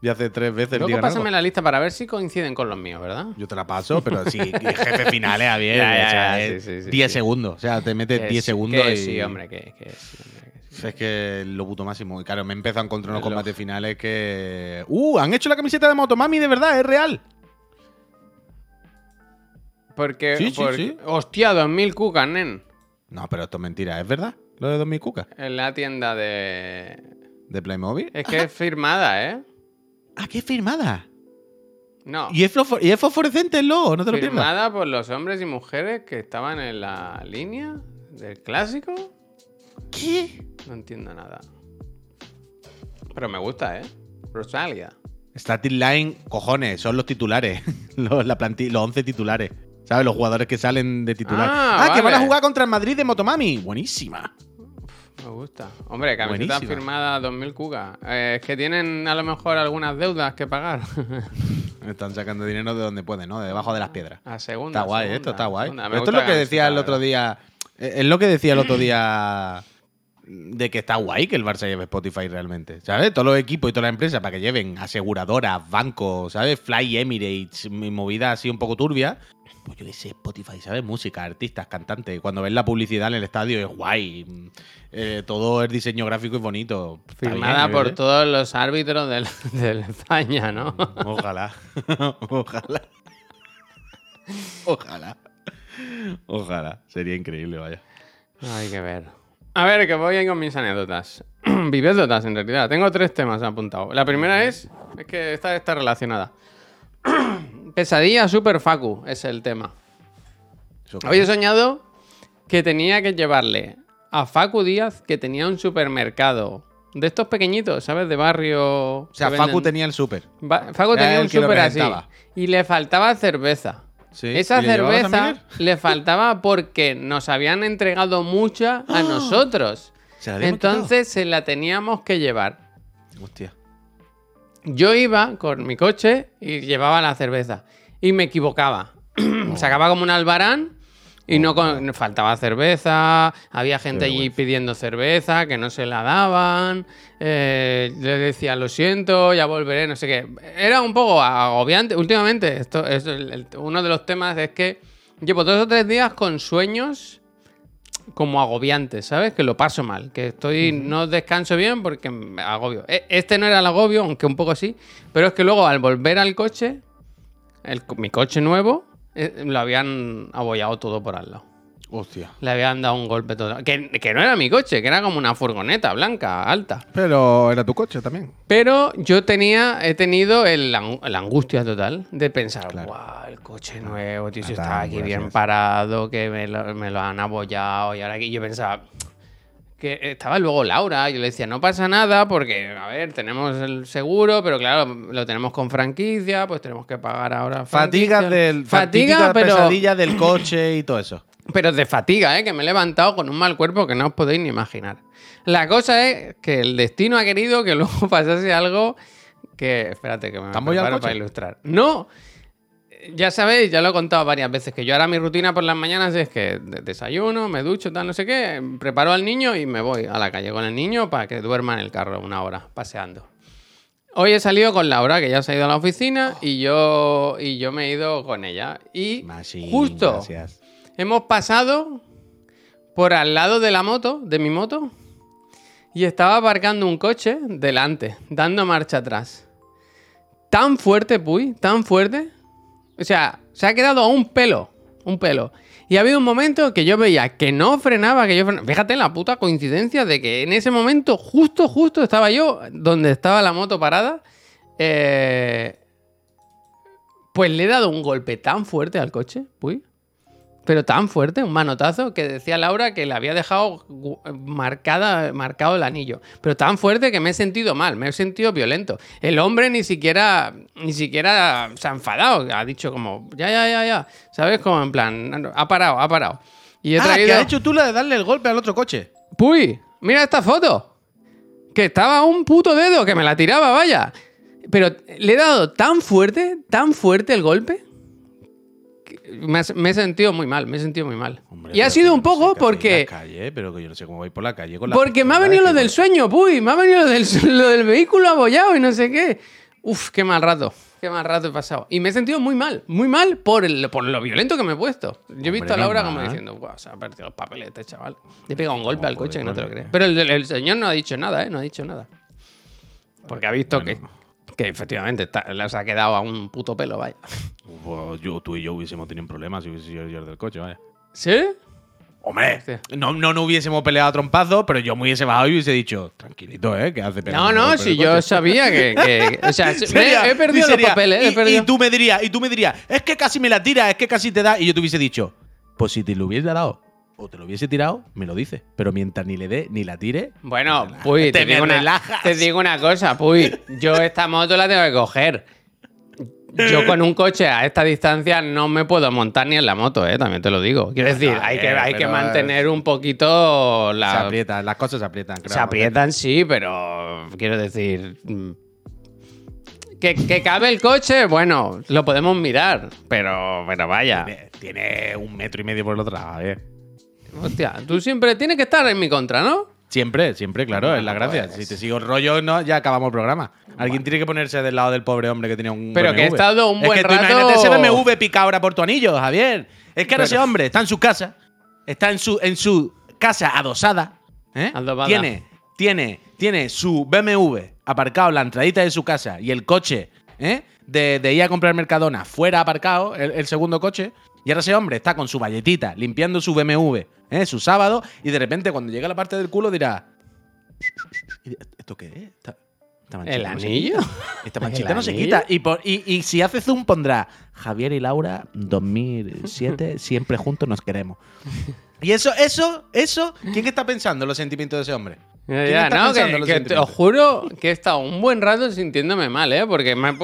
Speaker 2: Ya hace tres veces
Speaker 1: Luego
Speaker 2: Digan
Speaker 1: pásame
Speaker 2: Algo.
Speaker 1: la lista para ver si coinciden con los míos, ¿verdad?
Speaker 2: Yo te la paso, pero sí, jefe o sea,
Speaker 1: ya,
Speaker 2: es
Speaker 1: sí, sí, sí,
Speaker 2: 10
Speaker 1: sí.
Speaker 2: segundos. O sea, te metes
Speaker 1: Que
Speaker 2: 10
Speaker 1: sí,
Speaker 2: segundos
Speaker 1: que
Speaker 2: y.
Speaker 1: sí, hombre, que, que sí, hombre, que sí.
Speaker 2: Es que lo puto máximo. Y claro, me he empezado a encontrar unos combates finales que. ¡Uh! Han hecho la camiseta de Motomami de verdad, es real.
Speaker 1: Porque,
Speaker 2: Sí, sí, sí.
Speaker 1: hostia, 2000 cucas, nen.
Speaker 2: No, pero esto es mentira, ¿es verdad? Lo de 2000 cucas.
Speaker 1: En la tienda de...
Speaker 2: ¿De Playmobil?
Speaker 1: Es que es firmada, ¿eh?
Speaker 2: Ah, qué firmada.
Speaker 1: No.
Speaker 2: ¿Y es, y es fosforescente el logo, no te lo pierdas.
Speaker 1: firmada por los hombres y mujeres que estaban en la línea del clásico.
Speaker 2: ¿Qué?
Speaker 1: No entiendo nada. Pero me gusta, ¿eh? Rosalia.
Speaker 2: Static Line, cojones, son los titulares. los, la los 11 titulares. ¿Sabes? Los jugadores que salen de titular.
Speaker 1: Ah,
Speaker 2: Ah, que van a jugar contra el Madrid de Motomami. Buenísima.
Speaker 1: Me gusta. Hombre, camiseta
Speaker 2: Buenísima.
Speaker 1: firmada 2000 cugas. Eh, es que tienen a lo mejor algunas deudas que pagar.
Speaker 2: Están sacando dinero de donde pueden, ¿no? De debajo de las piedras.
Speaker 1: a segunda.
Speaker 2: Está guay,
Speaker 1: segunda,
Speaker 2: esto está guay.
Speaker 1: segunda.
Speaker 2: Esto es lo que decía el otro
Speaker 1: la
Speaker 2: día. eh, Es lo que decía el otro día de que está guay que el Barça lleve Spotify realmente. ¿Sabes? Todos los equipos y todas las empresas para que lleven aseguradoras, bancos, ¿sabes? Fly Emirates, mi movida así un poco turbia. Pues yo qué sé, Spotify, ¿sabes? Música, artistas, cantantes. Cuando ves la publicidad en el estadio es guay. Mm, eh, todo el diseño gráfico es bonito.
Speaker 1: Firmada
Speaker 2: bien,
Speaker 1: por
Speaker 2: ¿eh?
Speaker 1: todos los árbitros del, del España, ¿no?
Speaker 2: Ojalá. Ojalá. Ojalá. Ojalá. Sería increíble, vaya.
Speaker 1: Hay que ver. A ver, que voy ahí con mis anécdotas. Vivédotas, en realidad. Tengo tres temas apuntados. La primera es. Es que esta está relacionada. Pesadilla Super Facu es el tema. He soñado que tenía que llevarle a Facu Díaz, que tenía un supermercado de estos pequeñitos, ¿sabes? De barrio.
Speaker 2: O sea, Facu
Speaker 1: venden-
Speaker 2: tenía el súper.
Speaker 1: Va- Facu
Speaker 2: Era
Speaker 1: tenía un súper así. Y le faltaba cerveza.
Speaker 2: Sí,
Speaker 1: Esa
Speaker 2: ¿y le llevabas a
Speaker 1: cerveza le faltaba porque nos habían entregado mucha a nosotros.
Speaker 2: Se la habíamos
Speaker 1: Entonces se la teníamos que llevar.
Speaker 2: Hostia.
Speaker 1: Yo iba con mi coche y llevaba la cerveza. Y me equivocaba. Sacaba como un albarán y no con- faltaba cerveza. Había gente allí pidiendo cerveza que no se la daban. eh, le decía, lo siento, ya volveré, no sé qué. Era un poco agobiante. Últimamente, esto es el- el- uno de los temas es que llevo dos o tres días con sueños como agobiantes, ¿sabes? Que lo paso mal, que estoy no descanso bien porque me agobio. E- Este no era el agobio, aunque un poco sí, pero es que luego al volver al coche, el mi coche nuevo, eh, lo habían abollado todo por al lado.
Speaker 2: Hostia.
Speaker 1: Le habían dado un golpe todo. Que, que no era mi coche, que era como una furgoneta blanca, alta.
Speaker 2: Pero era tu coche también.
Speaker 1: Pero yo tenía, he tenido el la angustia total de pensar,
Speaker 2: Claro.
Speaker 1: el coche nuevo, tío, si está aquí bien parado, que me lo, me lo han abollado y ahora aquí yo pensaba que estaba luego Laura, yo le decía, no pasa nada porque, a ver, tenemos el seguro, pero claro, lo tenemos con franquicia, pues tenemos que pagar ahora.
Speaker 2: Fatigas del.
Speaker 1: Fatiga,
Speaker 2: Fatiga,
Speaker 1: pero,
Speaker 2: pesadilla del coche y todo eso.
Speaker 1: Pero de fatiga, ¿eh? que me he levantado con un mal cuerpo que no os podéis ni imaginar. La cosa es que el destino ha querido que luego pasase algo que. Espérate, que me
Speaker 2: ¿Te han bollado el
Speaker 1: preparo para ilustrar. No. Ya sabéis, ya lo he contado varias veces, que yo ahora mi rutina por las mañanas es que de- desayuno, me ducho, tal, no sé qué, preparo al niño y me voy a la calle con el niño para que duerma en el carro una hora, paseando. Hoy he salido con Laura, que ya se ha ido a la oficina, y yo, y yo me he ido con ella. Y
Speaker 2: Machín,
Speaker 1: justo
Speaker 2: Gracias.
Speaker 1: Hemos pasado por al lado de la moto, de mi moto, y estaba aparcando un coche delante, dando marcha atrás. Tan fuerte, Puy, tan fuerte. O sea, se ha quedado a un pelo, un pelo. Y ha habido un momento que yo veía que no frenaba, que yo frenaba. Fíjate la puta coincidencia de que en ese momento, justo, justo estaba yo donde estaba la moto parada. eh, Pues le he dado un golpe tan fuerte al coche, Puy pero tan fuerte, un manotazo, que decía Laura que le había dejado marcada, marcado el anillo. Pero tan fuerte que me he sentido mal, me he sentido violento. El hombre ni siquiera, ni siquiera se ha enfadado, ha dicho como, ya, ya, ya, ya. ¿Sabes? Como en plan, ha parado, ha parado. Y he
Speaker 2: Ah,
Speaker 1: traído...
Speaker 2: que has hecho tú la de darle el golpe al otro coche.
Speaker 1: Puy, mira esta foto. Que estaba un puto dedo, que me la tiraba, vaya. Pero le he dado tan fuerte, tan fuerte el golpe. Me, he sentido muy mal, me he sentido muy mal.
Speaker 2: Hombre,
Speaker 1: y ha sido un poco porque.
Speaker 2: la calle, pero que yo no sé cómo vais por la calle con la
Speaker 1: Porque me ha venido lo del sueño, puy. Me ha venido lo del, lo del vehículo abollado y no sé qué. Uf, qué mal rato. Qué mal rato he pasado. Y me he sentido muy mal, muy mal por, el, por lo violento que me he puesto. Yo he visto a Laura como diciendo, guau, se ha perdido los papeles este chaval. Le he pegado un golpe al coche que no te lo crees. Pero el, el señor no ha dicho nada, ¿eh? No ha dicho nada. Porque ha visto que, que efectivamente está, ha quedado a un puto pelo, vaya.
Speaker 2: Pues yo, tú y yo hubiésemos tenido un problema si hubiese sido yo el del coche, vaya.
Speaker 1: ¿Sí?
Speaker 2: Hombre,
Speaker 1: Hostia.
Speaker 2: no, no, no hubiésemos peleado a trompazos, pero yo me hubiese bajado y hubiese dicho, tranquilito, ¿eh? Que hace
Speaker 1: No, no, si yo sabía que, que- O sea, me-
Speaker 2: Sería-
Speaker 1: he perdido
Speaker 2: y
Speaker 1: los
Speaker 2: sería-
Speaker 1: papeles, he
Speaker 2: y-
Speaker 1: perdido.
Speaker 2: Y, tú me dirías, y tú me dirías, es que casi me la tiras, es que casi te da. Y yo te hubiese dicho, pues si te lo hubiese dado, o te lo hubiese tirado, me lo dice. Pero mientras ni le dé ni la tire,
Speaker 1: Bueno, Puy, te, digo una,
Speaker 2: relajas.
Speaker 1: te digo una cosa, Puy. Yo esta moto la tengo que coger. Yo con un coche a esta distancia no me puedo montar ni en la moto, ¿eh? También te lo digo. Quiero decir, hay que,
Speaker 2: eh,
Speaker 1: hay que mantener un poquito
Speaker 2: se
Speaker 1: la...
Speaker 2: aprietan, las cosas se aprietan. creo,
Speaker 1: Se aprietan, sí, pero quiero decir... Que, que cabe el coche, bueno, lo podemos mirar, pero, pero vaya.
Speaker 2: Tiene, tiene un metro y medio por el otro lado, a ver.
Speaker 1: Hostia, tú siempre tienes que estar en mi contra, ¿no?
Speaker 2: Siempre, siempre, claro, es la gracia.
Speaker 1: pues.
Speaker 2: Si te sigo el rollo, no, ya acabamos el programa. Alguien tiene que ponerse del lado del pobre hombre que tenía un
Speaker 1: Pero que he estado un
Speaker 2: es
Speaker 1: buen
Speaker 2: que tú
Speaker 1: rato-
Speaker 2: imagínate ese BMW pica ahora por tu anillo, Javier. Es que ahora
Speaker 1: Pero-
Speaker 2: ese hombre está en su casa, está en su, en su casa adosada, ¿eh?
Speaker 1: Adobada.
Speaker 2: Tiene, tiene, tiene su BMW aparcado en la entradita de su casa y el coche, ¿eh? De, de ir a comprar Mercadona fuera aparcado, el, el segundo coche. Y ahora ese hombre está con su valletita limpiando su BMW, ¿eh? Su sábado, y de repente cuando llega a la parte del culo dirá, ¿Y ¿Esto qué es? Esta, esta manchita
Speaker 1: ¿El
Speaker 2: no
Speaker 1: anillo?
Speaker 2: quita. Esta manchita
Speaker 1: ¿El
Speaker 2: no se quita. Y, por- y- y si hace zoom pondrá Javier y Laura 2007, siempre juntos nos queremos. Y eso, eso, eso, ¿quién está pensando en los sentimientos de ese hombre?
Speaker 1: Ya,
Speaker 2: ¿Quién
Speaker 1: ya,
Speaker 2: está
Speaker 1: no, que, que os juro que he estado un buen rato sintiéndome mal, ¿eh? Porque me, ha-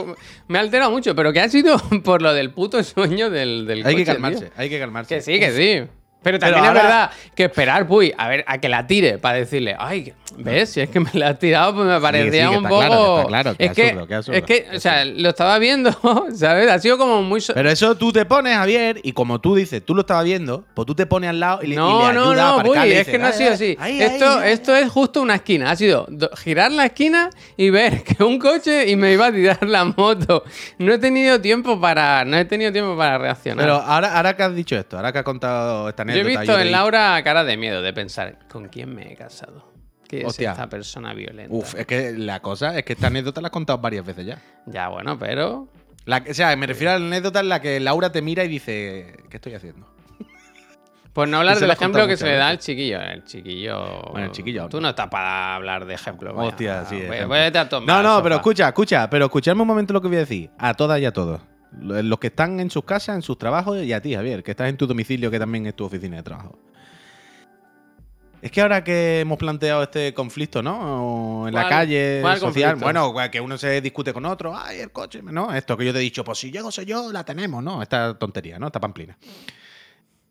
Speaker 1: me ha alterado mucho, pero que ha sido por lo del puto sueño del, del
Speaker 2: Hay que calmarse,
Speaker 1: tío.
Speaker 2: hay que calmarse.
Speaker 1: Que sí, que sí. Pero también
Speaker 2: ahora-
Speaker 1: es verdad que esperar, puy, a ver, a que la tire para decirle, ay, ¿ves? Si es que me la has tirado, pues me parecía
Speaker 2: sí, que
Speaker 1: un poco.
Speaker 2: claro, claro, qué
Speaker 1: es, que,
Speaker 2: absurdo, qué absurdo,
Speaker 1: es que, o sea, lo estaba viendo, ¿sabes? Ha sido como muy.
Speaker 2: Pero eso tú te pones, Javier, y como tú dices, tú lo estabas viendo, pues tú te pones al lado y le, y
Speaker 1: No,
Speaker 2: le
Speaker 1: no,
Speaker 2: a
Speaker 1: no,
Speaker 2: aparcar,
Speaker 1: Puy, es
Speaker 2: dices,
Speaker 1: que no ha
Speaker 2: "Ay,
Speaker 1: sido así.
Speaker 2: ay,
Speaker 1: esto,
Speaker 2: ay".
Speaker 1: esto es justo una esquina. Ha sido do- girar la esquina y ver que un coche y me iba a tirar la moto. No he tenido tiempo para, no he tenido tiempo para reaccionar.
Speaker 2: Pero ahora, ahora que has dicho esto, ahora que has contado esta
Speaker 1: Yo he visto en Laura cara de miedo de pensar, ¿con quién me he casado? ¿Qué
Speaker 2: Hostia.
Speaker 1: es esta persona violenta?
Speaker 2: Uf, es que la cosa es que esta anécdota la has contado varias veces ya.
Speaker 1: Ya, bueno, pero.
Speaker 2: La, o sea, me refiero a la anécdota en la que Laura te mira y dice, ¿qué estoy haciendo?
Speaker 1: Pues no hablar del ejemplo que se le da al chiquillo. El chiquillo.
Speaker 2: Bueno, el chiquillo.
Speaker 1: Tú no estás para hablar de ejemplo. vaya.
Speaker 2: Hostia, sí.
Speaker 1: Voy-. Vete a tomar.
Speaker 2: No, no, pero escucha, escucha, pero escuchadme un momento lo que voy a decir. A todas y a todos. Lo- Los que están en sus casas, en sus trabajos, y a ti, Javier, que estás en tu domicilio, que también es tu oficina de trabajo. Es que ahora que hemos planteado este conflicto, ¿no? O en la
Speaker 1: ¿Cuál-
Speaker 2: calle social,
Speaker 1: conflicto?
Speaker 2: bueno, que uno se discute con otro, ay, el coche, no, esto que yo te he dicho, pues si llego soy yo, la tenemos, ¿no? Esta tontería, ¿no? Esta pamplina.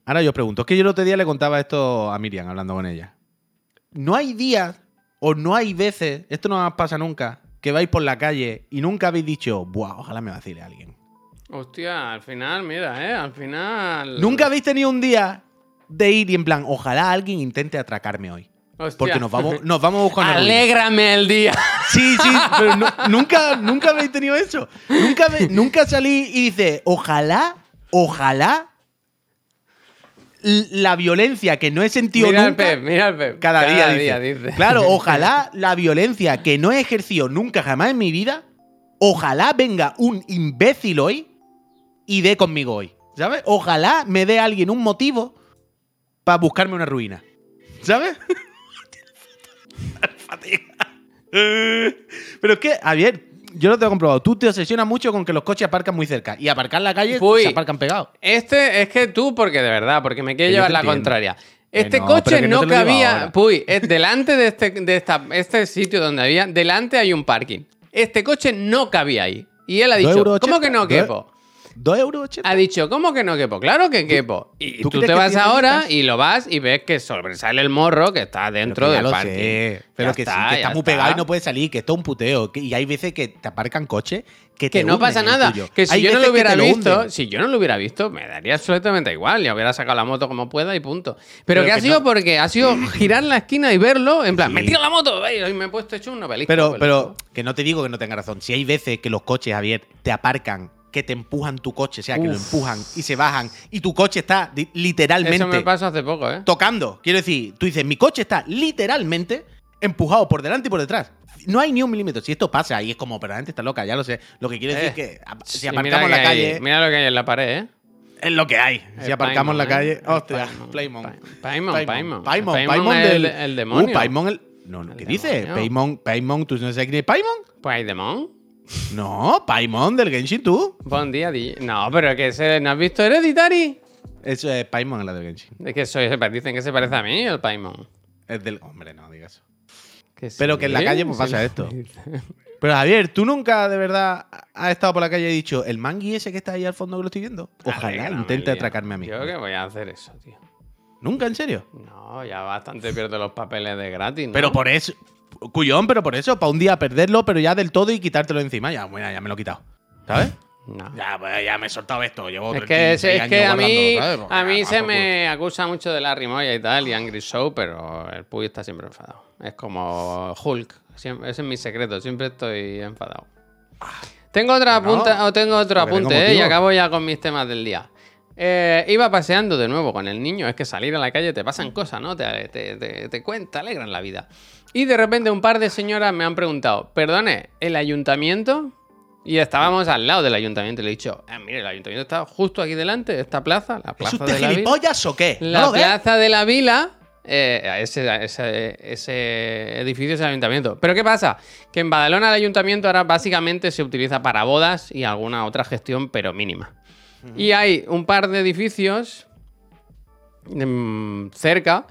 Speaker 2: Ahora yo os pregunto, es que yo el otro día le contaba esto a Miriam hablando con ella. No hay días o no hay veces, esto no pasa nunca, que vais por la calle y nunca habéis dicho, buah, ojalá me vacile alguien.
Speaker 1: Hostia, al final, mira, ¿eh? Al final.
Speaker 2: Nunca habéis tenido un día de ir y en plan, ojalá alguien intente atracarme hoy.
Speaker 1: Hostia.
Speaker 2: Porque nos vamos, nos vamos a buscar.
Speaker 1: Alégrame el día.
Speaker 2: Sí, sí, pero no- nunca, nunca habéis tenido eso. Nunca, nunca salí y dice, ojalá, ojalá la violencia que no he sentido
Speaker 1: mira
Speaker 2: nunca.
Speaker 1: el Pep, mira el Pep.
Speaker 2: Cada, día, dice.
Speaker 1: dice.
Speaker 2: Claro, ojalá la violencia que no he ejercido nunca jamás en mi vida, ojalá venga un imbécil hoy y dé conmigo hoy. ¿Sabes? Ojalá me dé alguien un motivo para buscarme una ruina. ¿Sabes? Fatiga. Pero es que, Javier, yo lo tengo comprobado. Tú te obsesionas mucho con que los coches aparcan muy cerca. Y aparcar en la calle
Speaker 1: Uy.
Speaker 2: se aparcan pegados.
Speaker 1: Este es que tú, porque de verdad, porque me
Speaker 2: yo
Speaker 1: llevar la
Speaker 2: entiendo.
Speaker 1: contraria. Este
Speaker 2: no,
Speaker 1: coche no, cabía. Puy, es delante de este, de esta, este sitio donde había, delante hay un parking. Este coche no cabía ahí. Y él ha
Speaker 2: ¿Dos
Speaker 1: dicho, ¿cómo que no
Speaker 2: ¿Dos-
Speaker 1: quepo?
Speaker 2: ¿2 euros 80?
Speaker 1: Ha dicho, ¿cómo que no quepo? Claro que quepo. Y
Speaker 2: tú
Speaker 1: te vas ahora y lo vas y ves que sobresale el morro que está dentro del
Speaker 2: sé, pero que
Speaker 1: está,
Speaker 2: sí, que está muy
Speaker 1: está.
Speaker 2: pegado y no puede salir, que esto es un puteo. que- y hay veces que te aparcan coches que te
Speaker 1: Que no pasa nada. Que si
Speaker 2: Hay
Speaker 1: yo no lo hubiera visto,
Speaker 2: hunden.
Speaker 1: si yo no lo hubiera visto, me daría absolutamente igual. Ya hubiera sacado la moto como pueda y punto. Pero,
Speaker 2: Pero
Speaker 1: que ha sido
Speaker 2: no-
Speaker 1: porque ha sido girar la esquina y verlo, en plan,
Speaker 2: Sí.
Speaker 1: me tiro la moto, y me he puesto hecho un novelista.
Speaker 2: Pero,
Speaker 1: pues,
Speaker 2: pero que no te digo que no tenga razón. Si hay veces que los coches, Javier, te aparcan, que te empujan tu coche, o sea, que lo empujan y se bajan, y tu coche está literalmente
Speaker 1: Eso me pasó hace poco, ¿eh?
Speaker 2: tocando. Quiero decir, tú dices, mi coche está literalmente empujado por delante y por detrás. No hay ni un milímetro. Si esto pasa, y es como, pero la gente está loca, ya lo sé. Lo que quiero decir
Speaker 1: Eh,
Speaker 2: es que si aparcamos la
Speaker 1: hay-
Speaker 2: calle,
Speaker 1: mira lo que hay en la pared, ¿eh?
Speaker 2: es lo que hay. Si
Speaker 1: El
Speaker 2: aparcamos la
Speaker 1: ¿eh?
Speaker 2: calle,
Speaker 1: El
Speaker 2: hostia,
Speaker 1: Paimon.
Speaker 2: Paimon.
Speaker 1: Paimon, Paimon.
Speaker 2: Paimon,
Speaker 1: Paimon
Speaker 2: Paimon
Speaker 1: el-
Speaker 2: del
Speaker 1: el demonio.
Speaker 2: Uh, Paimon el No, no, ¿qué dice?
Speaker 1: demonio.
Speaker 2: Paimon, Paimon, ¿tú no sabes quién es Paimon?
Speaker 1: Pues hay demon.
Speaker 2: No, Paimon del Genshin tú.
Speaker 1: Buen día, DJ. No, pero que ese, ¿no has visto Hereditary?
Speaker 2: Eso es Paimon la de Genshin.
Speaker 1: Es que soy, dicen que se parece a mí el Paimon.
Speaker 2: Es del. Hombre, no digas eso.
Speaker 1: Que
Speaker 2: Pero que en la calle, pues, pasa esto. Pero Javier, ¿tú nunca de verdad has estado por la calle y dicho el mangui ese que está ahí al fondo que lo estoy viendo? Ojalá
Speaker 1: no
Speaker 2: intente atracarme a mí.
Speaker 1: Yo que voy a hacer eso, tío.
Speaker 2: ¿Nunca, en serio?
Speaker 1: No, ya bastante pierdo los papeles de gratis, ¿no?
Speaker 2: Pero por eso. Cuyón, pero por eso, para un día perderlo, pero ya del todo y quitártelo encima. Ya, bueno, ya me lo he quitado. ¿Sabes?
Speaker 1: No.
Speaker 2: Ya, pues ya me he soltado esto. Llevo
Speaker 1: Es que, es,
Speaker 2: 36
Speaker 1: es que
Speaker 2: años
Speaker 1: a mí, a mí se me acusa mucho de la rimoya y tal, y Angry Show, pero el Puy está siempre enfadado. Es como Hulk. Siempre, ese es mi secreto, siempre estoy enfadado. Tengo otra apunte, o tengo otro
Speaker 2: tengo
Speaker 1: apunte, ¿eh? y acabo ya con mis temas del día. Eh, iba paseando de nuevo con el niño. Es que salir a la calle te pasan cosas, ¿no? Te, te, te, te cuen- te alegran la vida. Y de repente un par de señoras me han preguntado, perdone, ¿el ayuntamiento? Y estábamos al lado del ayuntamiento. Y le he dicho, "Ah, mire, el ayuntamiento está justo aquí delante, esta plaza, la
Speaker 2: ¿Es
Speaker 1: plaza
Speaker 2: usted
Speaker 1: de la Vila.
Speaker 2: gilipollas o qué? ¿No
Speaker 1: La plaza de la Vila, eh, ese, ese- ese edificio es el ayuntamiento. Pero ¿qué pasa? Que en Badalona el ayuntamiento ahora básicamente se utiliza para bodas y alguna otra gestión, pero mínima. Y hay un par de edificios mm, cerca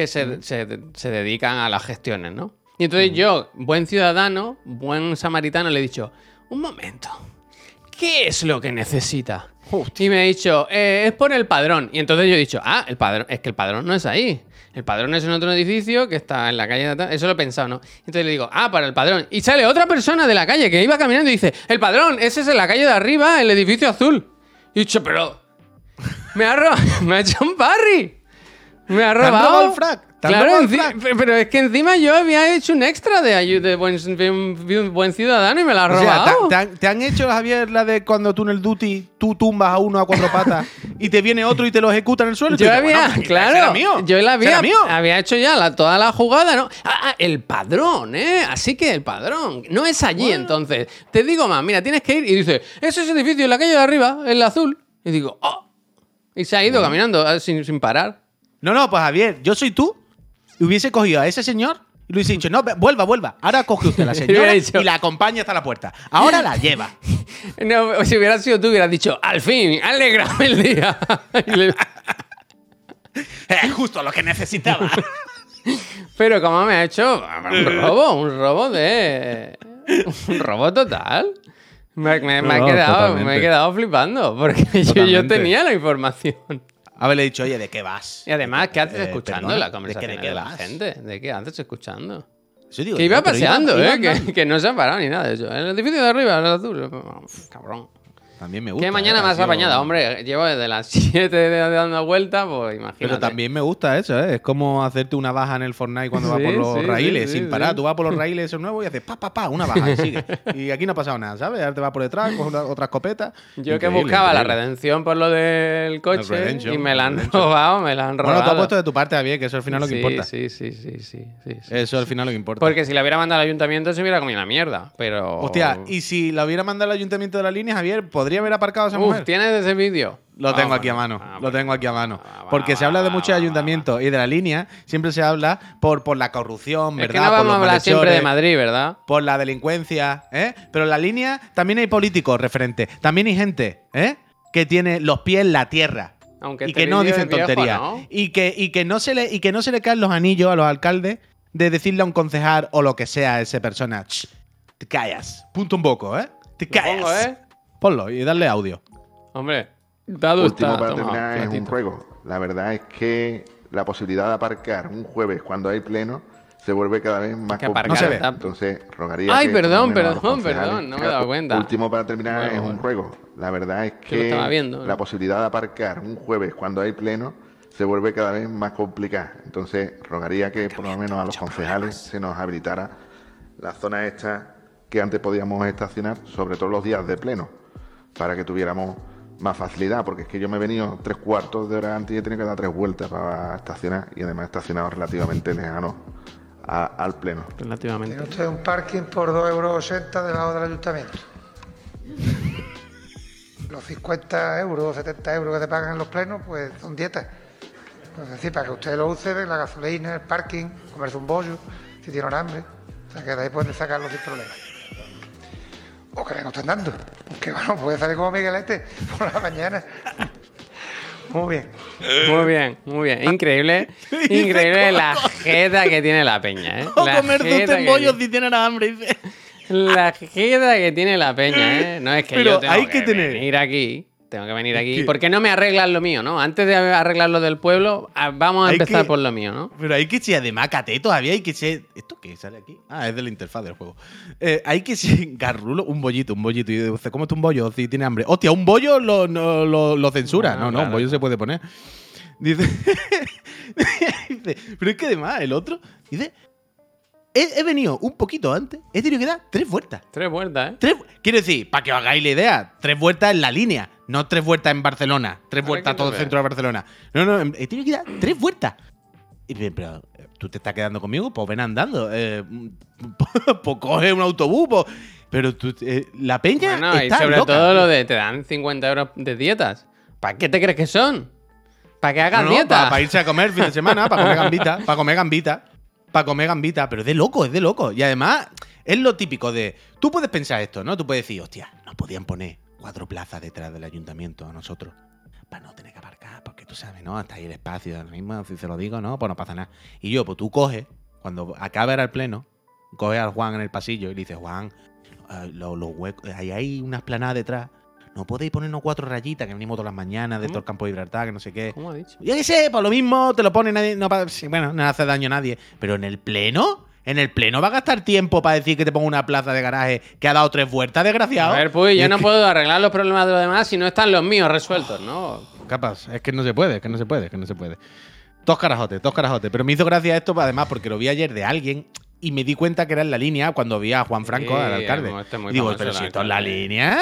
Speaker 1: que se, se- se dedican a las gestiones, ¿no? Y entonces yo, buen ciudadano, buen samaritano, le he dicho, un momento, ¿qué es lo que necesita? Y me ha dicho, "Eh, es por el padrón. Y entonces yo he dicho, ah, el padrón, es que el padrón no es ahí. El padrón es en otro edificio que está en la calle de atrás. Eso lo he pensado, ¿no? Entonces le digo, ah, para el padrón. Y sale otra persona de la calle que iba caminando y dice, el padrón, ese es en la calle de arriba, el edificio azul. Y he dicho, pero. Me ha. Me ha hecho un parry. Me ha robado.
Speaker 2: el frac? ¿Te han
Speaker 1: Claro,
Speaker 2: robado el frac?
Speaker 1: pe- pero es que encima yo había hecho un extra de, ayu- de buen, de un- de un buen ciudadano y me la ha
Speaker 2: O sea,
Speaker 1: robado.
Speaker 2: ¿te, te han, te han hecho, Javier, la de cuando tú en el duty tú tumbas a uno a cuatro patas y te viene otro y te lo ejecuta en el suelo? y tú
Speaker 1: Yo
Speaker 2: dices,
Speaker 1: había,
Speaker 2: bueno,
Speaker 1: claro,
Speaker 2: mío,
Speaker 1: yo la había,
Speaker 2: mío.
Speaker 1: había hecho ya la- toda la jugada, ¿no? Ah, ah, el padrón, ¿eh? Así que el padrón. No es allí, entonces. Te digo más, mira, tienes que ir y dice, ese es el edificio en la calle de arriba, el azul. Y digo, oh. Y se ha ido caminando ah, sin, sin parar.
Speaker 2: No, no, pues Javier, yo soy tú y hubiese cogido a ese señor y le hubiese dicho, no, vuelva, vuelva. Ahora coge usted a la señora
Speaker 1: dicho-
Speaker 2: y la acompaña hasta la puerta. Ahora la lleva.
Speaker 1: No, si hubieras sido tú, hubieras dicho, al fin, alegrame el día.
Speaker 2: Eh, justo lo que necesitaba.
Speaker 1: Pero como me ha hecho un robo, un robo de... Un robo total. Me, me- me
Speaker 2: No,
Speaker 1: he quedado, me he quedado flipando porque yo, tenía la información.
Speaker 2: Haberle dicho, oye, ¿de qué vas?
Speaker 1: Y además, ¿qué haces
Speaker 2: Eh,
Speaker 1: escuchando
Speaker 2: perdona,
Speaker 1: la
Speaker 2: ¿de qué-
Speaker 1: conversación
Speaker 2: de
Speaker 1: de,
Speaker 2: qué
Speaker 1: la
Speaker 2: vas?
Speaker 1: gente? ¿De qué haces escuchando?
Speaker 2: Eso digo
Speaker 1: Que
Speaker 2: yo,
Speaker 1: iba paseando,
Speaker 2: iba
Speaker 1: ¿eh? Que, que no se ha parado ni nada de eso. En el edificio de arriba, el azul. Uf, Cabrón.
Speaker 2: También me gusta.
Speaker 1: Que mañana
Speaker 2: eh,
Speaker 1: más
Speaker 2: sido-
Speaker 1: apañada, hombre. Llevo desde las 7 de- dando vueltas, pues imagínate.
Speaker 2: Pero también me gusta eso, ¿eh? Es como hacerte una baja en el Fortnite cuando vas por los
Speaker 1: sí,
Speaker 2: raíles
Speaker 1: sí,
Speaker 2: sin parar. Tú vas por los raíles esos nuevos y haces pa, pa, pa, una baja y sigue. Y aquí no ha pasado nada, ¿sabes? Ahora te vas por detrás, coges una- otra escopeta.
Speaker 1: Yo que
Speaker 2: Increíble,
Speaker 1: buscaba la redención por lo del coche y me la han robado, me la han robado.
Speaker 2: Bueno, tú has puesto de tu parte, Javier, que eso al final lo que importa.
Speaker 1: Sí, sí, sí, sí.
Speaker 2: Eso al final lo que importa.
Speaker 1: Porque si la hubiera mandado al ayuntamiento se hubiera comido la mierda, pero...
Speaker 2: Hostia, y si la hubiera mandado al ayuntamiento de la línea, Javier, ¿podría haber aparcado esa
Speaker 1: Uf,
Speaker 2: mujer?
Speaker 1: ¿tienes ese vídeo?
Speaker 2: Lo tengo
Speaker 1: Ah,
Speaker 2: aquí a mano,
Speaker 1: ah,
Speaker 2: lo tengo aquí a mano.
Speaker 1: Ah,
Speaker 2: Porque se habla de muchos ayuntamientos y de la línea, siempre se habla por, por la corrupción,
Speaker 1: Es
Speaker 2: ¿verdad?
Speaker 1: que no
Speaker 2: por
Speaker 1: vamos
Speaker 2: los
Speaker 1: a hablar siempre de Madrid, ¿verdad?
Speaker 2: por la delincuencia, ¿eh? Pero en la línea también hay políticos referentes, también hay gente, ¿eh? Que tiene los pies en la tierra.
Speaker 1: Aunque
Speaker 2: y
Speaker 1: este
Speaker 2: que no dicen
Speaker 1: es
Speaker 2: tonterías.
Speaker 1: ¿no?
Speaker 2: Y, que, y, que no se le, y que no se le caen los anillos a los alcaldes de decirle a un concejal o lo que sea a esa persona, "Ch, te callas. Punto un poco, ¿eh? Te callas.
Speaker 1: pongo, ¿eh?
Speaker 2: Ponlo y darle audio.
Speaker 1: Hombre, dado
Speaker 3: Último
Speaker 1: está,
Speaker 3: para
Speaker 1: toma,
Speaker 3: terminar es un ruego. La verdad es que la posibilidad de aparcar un jueves cuando hay pleno se vuelve cada vez más
Speaker 1: Que
Speaker 3: complicada.
Speaker 1: aparcar
Speaker 2: No se ve.
Speaker 3: Entonces, rogaría
Speaker 1: Ay,
Speaker 3: que,
Speaker 1: perdón, perdón, perdón, no me he dado cuenta.
Speaker 3: Último para terminar
Speaker 1: Bueno,
Speaker 3: es un
Speaker 1: bueno.
Speaker 3: ruego. La verdad es que
Speaker 1: viendo, ¿no?
Speaker 3: la posibilidad de aparcar un jueves cuando hay pleno se vuelve cada vez más complicada. Entonces, rogaría que por lo menos a los concejales se nos habilitara la zona esta que antes podíamos estacionar, sobre todo los días de pleno, para que tuviéramos más facilidad, porque es que yo me he venido tres cuartos de hora antes y he tenido que dar tres vueltas para estacionar y además he estacionado relativamente lejano a- al pleno.
Speaker 1: Relativamente.
Speaker 4: Tiene usted un parking por 2,80 euros debajo del ayuntamiento. Los 50 euros o 70 euros que te pagan en los plenos, pues son dietas. Es decir, para que usted lo use, la gasolina, el parking, comerse un bollo, si tienen hambre. O sea, que de ahí pueden sacarlo sin problema. O que venga usted andando. Que bueno, puede salir como Miguelete por la mañana. Muy bien.
Speaker 1: Muy bien, muy bien. Increíble, increíble la jeta que tiene la peña, ¿eh?
Speaker 2: O
Speaker 1: La
Speaker 2: comer
Speaker 1: tiene-
Speaker 2: si tienen hambre. Dice.
Speaker 1: La jeta que tiene la peña, ¿eh? No es que
Speaker 2: Pero
Speaker 1: yo tengo
Speaker 2: hay
Speaker 1: que,
Speaker 2: que tener-
Speaker 1: venir aquí. Tengo que venir aquí.
Speaker 2: que-
Speaker 1: ¿Por qué no me arreglan lo mío, no? Antes de arreglar lo del pueblo, ah, vamos a
Speaker 2: Hay
Speaker 1: empezar
Speaker 2: que-
Speaker 1: por lo mío, ¿no?
Speaker 2: Pero hay que ser además caté todavía, hay que ser. ¿Esto qué sale aquí? Ah, es de la interfaz del juego. Eh, hay que ser garrulo, un bollito, un bollito. Y dice, ¿cómo está un bollo si tiene hambre? Hostia, un bollo lo, no- lo, lo censura.
Speaker 1: Ah,
Speaker 2: No, no,
Speaker 1: claro.
Speaker 2: un bollo se puede poner. Dice, dice, pero es que además el otro dice, he, he venido un poquito antes, he tenido que dar tres vueltas.
Speaker 1: Tres vueltas, ¿eh?
Speaker 2: Tres, quiero decir, para que os hagáis la idea, tres vueltas en la línea, no tres vueltas en Barcelona, tres vueltas todo el centro de Barcelona. No, no, he tenido que dar tres vueltas. Y pero, eh, ¿tú te estás quedando conmigo? Pues ven andando. Eh, pues coge un autobús. pues- pero tú, eh, la peña
Speaker 1: Bueno, y
Speaker 2: está
Speaker 1: sobre
Speaker 2: loca.
Speaker 1: todo lo de te dan 50 euros de dietas. ¿Para qué te crees que son? ¿Para que hagas
Speaker 2: No, no,
Speaker 1: dieta?
Speaker 2: Para irse a comer fin de semana, para comer gambita, para comer gambita, para comer gambita. Pero es de loco, es de loco. Y además, es lo típico de. Tú puedes pensar esto, ¿no? Tú puedes decir, hostia, nos podían poner cuatro plazas detrás del ayuntamiento a nosotros. Para no tener que aparcar, porque tú sabes, ¿no? Hasta ahí el espacio, ahora mismo, si se lo digo, ¿no? Pues no pasa nada. Y yo, pues tú coges, cuando acabe el pleno, coges al Juan en el pasillo y le dices, Juan, eh, los, los huecos, ahí hay una esplanada detrás. No podéis ponernos cuatro rayitas que venimos todas las mañanas de todo el campo de Gibraltar, que no sé qué.
Speaker 1: ¿Cómo ha dicho?
Speaker 2: Yo qué sé, por lo mismo te lo pone nadie. No, bueno, no hace daño a nadie. Pero en el pleno, en el pleno va a gastar tiempo para decir que te ponga una plaza de garaje que ha dado tres vueltas, desgraciado.
Speaker 1: A ver, pues yo no
Speaker 2: que-
Speaker 1: puedo arreglar los problemas de los demás si no están los míos resueltos, ¿no?
Speaker 2: Capaz, es que no se puede, es que no se puede, es que no se puede. Dos carajotes, dos carajotes. Pero me hizo gracia esto, además, porque lo vi ayer de alguien y me di cuenta que era en la línea cuando vi a Juan Franco,
Speaker 1: Sí,
Speaker 2: al alcalde.
Speaker 1: este
Speaker 2: Y digo, pero si esto es la línea,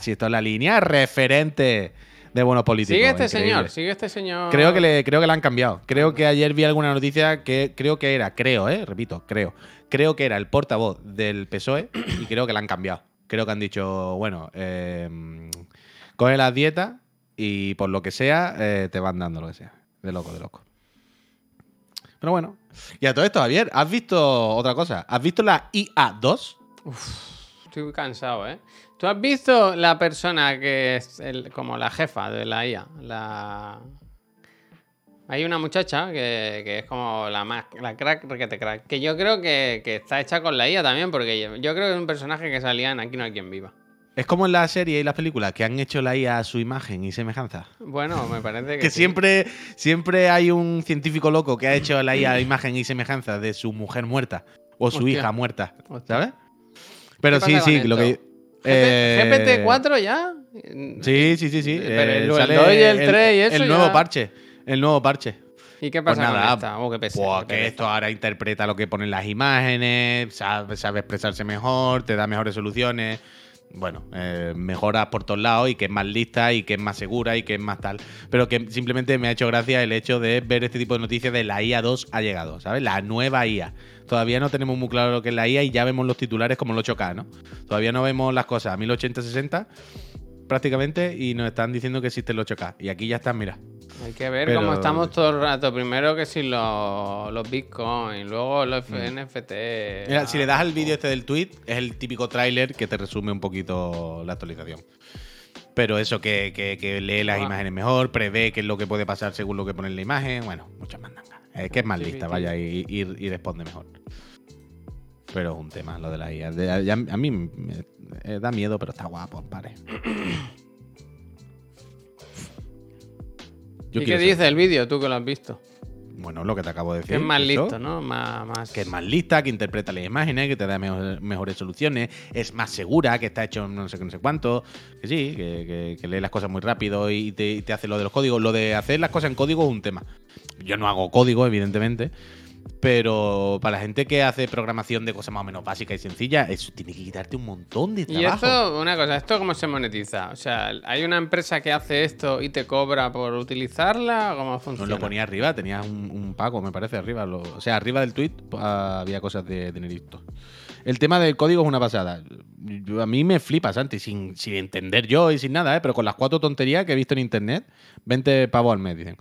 Speaker 2: si esto es la línea, referente de buenos políticos.
Speaker 1: Sigue este
Speaker 2: increíble.
Speaker 1: señor, sigue este señor.
Speaker 2: Creo que, le, creo que la han cambiado. Creo que ayer vi alguna noticia que creo que era, creo, eh, repito, creo. Creo que era el portavoz del PSOE y creo que la han cambiado. Creo que han dicho, bueno, eh, coge las dietas y por lo que sea eh, te van dando lo que sea. De loco, de loco. Pero bueno. Y a todo esto, Javier, ¿has visto otra cosa? ¿Has visto la IA2?
Speaker 1: Estoy cansado, ¿eh? ¿Tú has visto la persona que es como la jefa de la IA? La... Hay una muchacha que, que es como la más, la crack requete crack. Que yo creo que, que está hecha con la IA también, porque yo, yo creo que es un personaje que salía en Aquí no hay quien viva.
Speaker 2: Es como en la serie y las películas que han hecho la IA a su imagen y semejanza.
Speaker 1: Bueno, me parece que.
Speaker 2: Que
Speaker 1: sí.
Speaker 2: siempre, siempre hay un científico loco que ha hecho la IA a imagen y semejanza de su mujer muerta o su
Speaker 1: Hostia.
Speaker 2: hija muerta. ¿sabes? Pero
Speaker 1: ¿Qué
Speaker 2: sí, sí, lo que.
Speaker 1: esto?
Speaker 2: eh,
Speaker 1: ¿GPT-4 ya?
Speaker 2: Sí, sí, sí, sí.
Speaker 1: Pero el-
Speaker 2: eh,
Speaker 1: el
Speaker 2: sale
Speaker 1: 2 y el 3 y eso
Speaker 2: El nuevo parche. El nuevo parche.
Speaker 1: ¿Y qué
Speaker 2: Pues
Speaker 1: pasa
Speaker 2: nada,
Speaker 1: con esta? Oh, qué pesado,
Speaker 2: Pues
Speaker 1: qué
Speaker 2: que esto ahora interpreta lo que ponen las imágenes, sabe, sabe expresarse mejor, te da mejores soluciones. Bueno, eh, mejoras por todos lados y que es más lista y que es más segura y que es más tal. Pero que simplemente me ha hecho gracia el hecho de ver este tipo de noticias de la IA 2 ha llegado, ¿sabes? La nueva IA. Todavía no tenemos muy claro lo que es la IA y ya vemos los titulares como el 8K, ¿no? Todavía no vemos las cosas a 1080-60 prácticamente y nos están diciendo que existe el 8K. Y aquí ya están, mira.
Speaker 1: Hay que ver
Speaker 2: Pero-
Speaker 1: cómo estamos todo el rato. Primero que si los, los bitcoins, luego los
Speaker 2: Mm.
Speaker 1: NFT.
Speaker 2: Mira, si le
Speaker 1: ah,
Speaker 2: das al vídeo este del tweet, es el típico tráiler que te resume un poquito la actualización. Pero eso, que, que- que lee las
Speaker 1: Ah.
Speaker 2: imágenes mejor, prevé qué es lo que puede pasar según lo que pone en la imagen. Bueno, muchas mandangas. Es que es más
Speaker 1: Sí,
Speaker 2: lista,
Speaker 1: sí.
Speaker 2: vaya, y, y- y responde mejor. Pero es un tema lo de la IA. De- a, a mí me da miedo, pero está guapo, pare. Yo
Speaker 1: ¿Y qué
Speaker 2: ser-
Speaker 1: dice el vídeo, tú que lo has visto?
Speaker 2: Bueno, lo que te acabo de decir.
Speaker 1: Que es más
Speaker 2: eso.
Speaker 1: listo, ¿no? Más, más...
Speaker 2: que es más lista, que interpreta las imágenes, que te da mejor- mejores soluciones, es más segura, que está hecho no sé qué, no sé cuánto, que sí, que, que- que lee las cosas muy rápido y te, y te hace lo de los códigos. Lo de hacer las cosas en código es un tema. Yo no hago código, evidentemente, pero para la gente que hace programación de cosas más o menos básicas y sencillas, eso tiene que quitarte un montón de
Speaker 1: Y
Speaker 2: trabajo.
Speaker 1: esto, una cosa, ¿esto cómo se monetiza? O sea, ¿hay una empresa que hace esto y te cobra por utilizarla? ¿O ¿Cómo funciona?
Speaker 2: lo ponía arriba, tenías un, un pago, me parece, arriba. lo- o sea, arriba del tweet ah, había cosas de dinerito. El tema del código es una pasada. A mí me flipa, Santi, sin, sin entender yo y sin nada, ¿eh? pero con las cuatro tonterías que he visto en internet, 20 pavos al mes, dicen.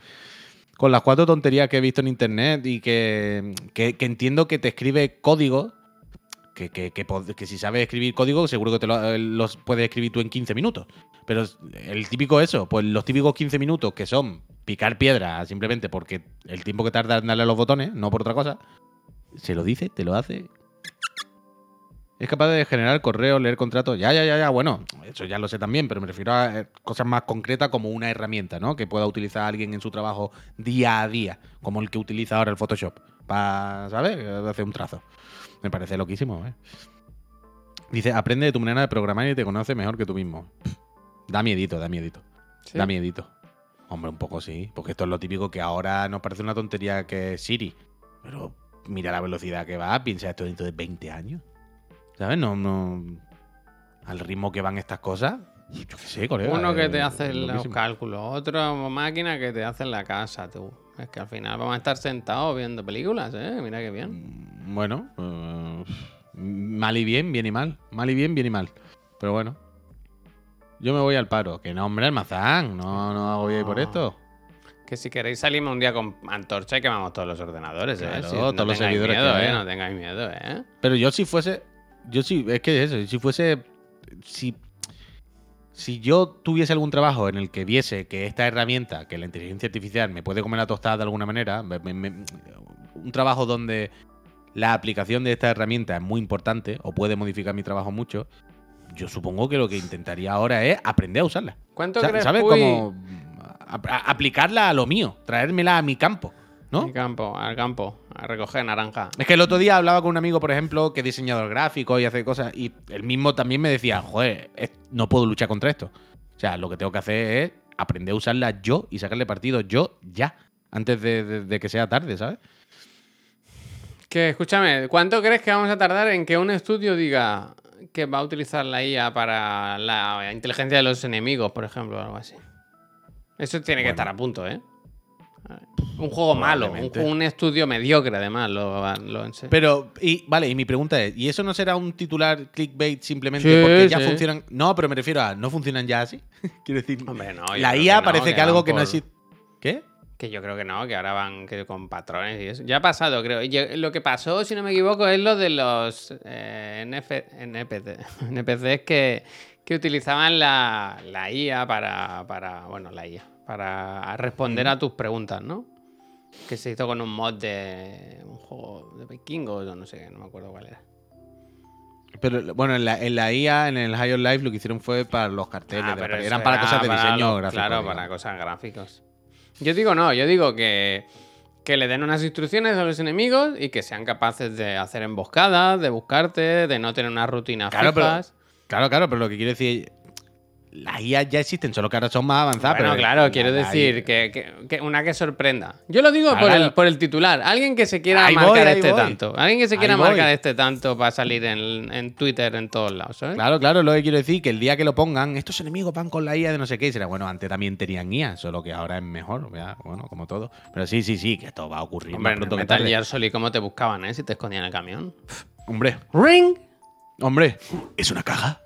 Speaker 2: Con las cuatro tonterías que he visto en internet y que, que, entiendo que te escribe código que, que- si sabes escribir código, seguro que te lo- eh, los puedes escribir tú en 15 minutos. Pero el típico eso, pues los típicos 15 minutos que son picar piedra simplemente porque el tiempo que tarda en darle a los botones, no por otra cosa, se lo dice, te lo hace. Es capaz de generar correos, leer contratos. Ya, ya, ya, ya. Bueno, eso ya lo sé también, pero me refiero a eh, cosas más concretas como una herramienta, ¿no? Que pueda utilizar alguien en su trabajo día a día, como el que utiliza ahora el Photoshop, para, ¿sabes? Hacer un trazo. Me parece loquísimo, ¿eh? Dice, aprende de tu manera de programar y te conoce mejor que tú mismo. Da miedito, da miedito.
Speaker 1: ¿Sí?
Speaker 2: Da miedito. Hombre, un poco sí. Porque esto es lo típico que ahora nos parece una tontería que es Siri. Pero mira la velocidad que va, piensa esto dentro de 20 años. ¿Sabes? No, no. Al ritmo que van estas cosas. Yo qué sé, colega.
Speaker 1: Uno que
Speaker 2: eh,
Speaker 1: te hace los cálculos, otra máquina que te hace en la casa, tú. Es que al final vamos a estar sentados viendo películas, ¿eh? Mira qué bien.
Speaker 2: Mm, Bueno, eh, mal y bien, bien y mal. Mal y bien, bien y mal. Pero bueno. Yo me voy al paro. Que no, hombre, almazán. No, no hago bien por esto.
Speaker 1: Que si queréis salimos un día con antorcha y quemamos todos los ordenadores, ¿eh?
Speaker 2: Claro,
Speaker 1: Si
Speaker 2: todos los
Speaker 1: tengáis
Speaker 2: servidores que
Speaker 1: miedo, ¿eh?
Speaker 2: haya.
Speaker 1: No tengáis miedo, ¿eh?
Speaker 2: Pero yo si fuese. Yo sí, es que eso, si fuese. Si, si yo tuviese algún trabajo en el que viese que esta herramienta, que la inteligencia artificial me puede comer la tostada de alguna manera, me- me- me- un trabajo donde la aplicación de esta herramienta es muy importante o puede modificar mi trabajo mucho, yo supongo que lo que intentaría ahora es aprender a usarla.
Speaker 1: ¿Cuánto
Speaker 2: Sa-
Speaker 1: crees,
Speaker 2: ¿Sabes?
Speaker 1: Puy?
Speaker 2: Como a- a- aplicarla a lo mío, traérmela a mi campo, ¿no?
Speaker 1: Al campo, al campo, a recoger naranja.
Speaker 2: Es que el otro día hablaba con un amigo, por ejemplo, que es diseñador gráfico y hace cosas, y él mismo también me decía, joder, no puedo luchar contra esto. O sea, lo que tengo que hacer es aprender a usarla yo y sacarle partido yo ya, antes de, de- de que sea tarde, ¿sabes?
Speaker 1: Que escúchame, ¿cuánto crees que vamos a tardar en que un estudio diga que va a utilizar la IA para la inteligencia de los enemigos, por ejemplo, o algo así? Eso tiene que estar a punto, ¿eh? Un juego malo, un, estudio mediocre, además, lo, lo
Speaker 2: Pero, y vale, y mi pregunta es, ¿y eso no será un titular clickbait simplemente
Speaker 1: Sí,
Speaker 2: porque ya
Speaker 1: sí.
Speaker 2: funcionan? No, pero me refiero a, ¿no funcionan ya así? Quiero decir,
Speaker 1: Hombre, no,
Speaker 2: la IA
Speaker 1: que no,
Speaker 2: parece que,
Speaker 1: que
Speaker 2: algo que no
Speaker 1: por-
Speaker 2: existe. ¿Qué?
Speaker 1: Que yo creo que no, que ahora van que con patrones y eso. Ya ha pasado, creo. Lo que pasó, si no me equivoco, es lo de los eh, NF NPC, NPCs que, que utilizaban la, la IA para, para. Bueno, la IA. Para responder a tus preguntas, ¿no? Que se hizo con un mod de un juego de vikingos o no sé, no me acuerdo cuál era.
Speaker 2: Pero bueno, en la, en la IA, en el High on Life, lo que hicieron fue para los carteles.
Speaker 1: Ah, pero
Speaker 2: eran para cosas de diseño gráfico.
Speaker 1: Claro,
Speaker 2: digamos.
Speaker 1: para cosas gráficos. Yo digo no, yo digo que, que le den unas instrucciones a los enemigos y que sean capaces de hacer emboscadas, de buscarte, de no tener unas rutinas
Speaker 2: Claro, pero, claro, claro, pero lo que quiero decir. Las IA ya existen, solo que ahora son más avanzadas.
Speaker 1: Bueno,
Speaker 2: pero
Speaker 1: claro,
Speaker 2: la-
Speaker 1: quiero decir que, que- que una que sorprenda. Yo lo digo por, el, por el titular. Alguien que se quiera
Speaker 2: Ahí
Speaker 1: marcar este
Speaker 2: voy.
Speaker 1: tanto. Alguien que se quiera
Speaker 2: Ahí voy.
Speaker 1: marcar este tanto para salir en, en Twitter en todos lados, ¿sabes?
Speaker 2: Claro, claro, lo que quiero decir que el día que lo pongan, estos enemigos van con la IA de no sé qué, y será bueno, antes también tenían IA, solo que ahora es mejor, bueno, como todo. Pero sí, sí, sí, que esto va a ocurrir
Speaker 1: Hombre, en
Speaker 2: pronto que
Speaker 1: Metal. Gear Solid, ¿cómo te buscaban, eh? Si te escondían en el camión.
Speaker 2: Hombre,
Speaker 1: ¡Ring!
Speaker 2: hombre, es una caja.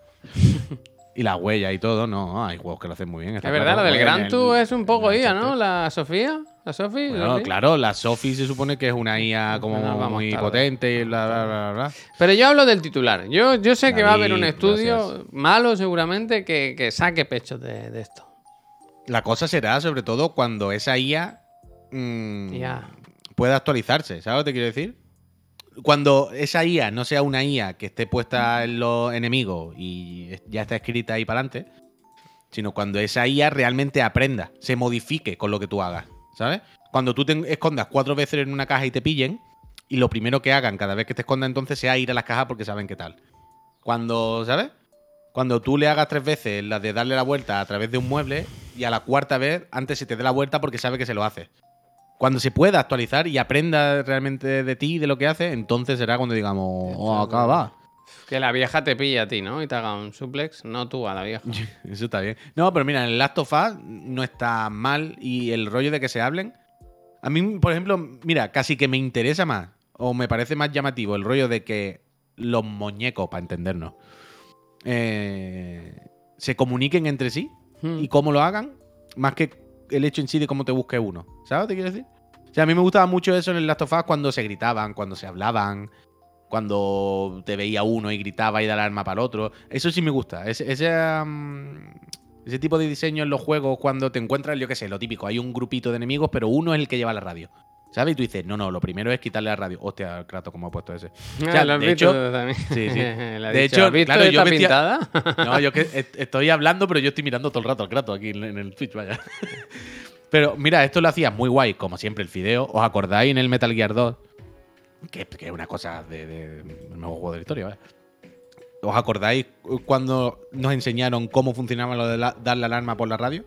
Speaker 2: Y la huella y todo, no, hay juegos que lo hacen muy bien.
Speaker 1: Es verdad,
Speaker 2: claro.
Speaker 1: lo del Gran Tour es un poco IA. ¿no? La Sofía, la Sofi.
Speaker 2: Bueno,
Speaker 1: Sofi.
Speaker 2: claro, la Sophie se supone que es una IA como muy
Speaker 1: tarde.
Speaker 2: potente y bla, bla, bla, bla.
Speaker 1: Pero yo hablo del titular. Yo, yo sé que va a haber un estudio
Speaker 2: gracias.
Speaker 1: malo seguramente que, que saque pecho de, de esto.
Speaker 2: La cosa será, sobre todo, cuando esa IA mm,
Speaker 1: Ya.
Speaker 2: pueda actualizarse. ¿Sabes lo que te quiero decir? Cuando esa IA no sea una IA que esté puesta en los enemigos y ya está escrita ahí para adelante, sino cuando esa IA realmente aprenda, se modifique con lo que tú hagas. ¿Sabes? Cuando tú te escondas cuatro veces en una caja y te pillen, y lo primero que hagan cada vez que te escondas entonces sea ir a las cajas porque saben qué tal. Cuando, ¿sabes? Cuando tú le hagas tres veces la de darle la vuelta a través de un mueble y a la cuarta vez antes se te dé la vuelta porque sabe que se lo hace. Cuando se pueda actualizar y aprenda realmente de ti y de lo que hace, entonces será cuando digamos, oh, acá va.
Speaker 1: Que la vieja te pille a ti, ¿no? Y te haga un suplex, no tú a la vieja.
Speaker 2: Eso está bien. No, pero mira, en el Last of Us no está mal y el rollo de que se hablen. A mí, por ejemplo, mira, casi que me interesa más o me parece más llamativo el rollo de que los muñecos, para entendernos, eh, se comuniquen entre sí
Speaker 1: Hmm.
Speaker 2: y cómo lo hagan, más que el hecho en sí de cómo te busque uno. ¿Sabes que quiero decir? O sea, a mí me gustaba mucho eso en el Last of Us cuando se gritaban, cuando se hablaban. Cuando te veía uno y gritaba y daba alarma para el otro. Eso sí me gusta. Ese, ese tipo de diseño en los juegos, cuando te encuentras, yo qué sé, lo típico, hay un grupito de enemigos, pero uno es el que lleva la radio. ¿Sabes? Y tú dices, no, no, lo primero es quitarle la radio. Hostia, el Kratos, ¿cómo ha puesto ese? O sea,
Speaker 1: Ah, lo has
Speaker 2: de
Speaker 1: visto
Speaker 2: hecho-
Speaker 1: también.
Speaker 2: sí, sí. De
Speaker 1: dicho,
Speaker 2: hecho,
Speaker 1: ¿has visto
Speaker 2: claro, yo me
Speaker 1: pintada?
Speaker 2: No, yo que est- estoy hablando, pero yo estoy mirando todo el rato al Kratos aquí en, el Twitch, vaya. Pero mira, esto lo hacía muy guay, como siempre, el fideo. ¿Os acordáis en el Metal Gear 2? Que, que es una cosa de, de- nuevo juego de la historia, vaya. ¿Os acordáis cuando nos enseñaron cómo funcionaba lo de la- dar la alarma por la radio?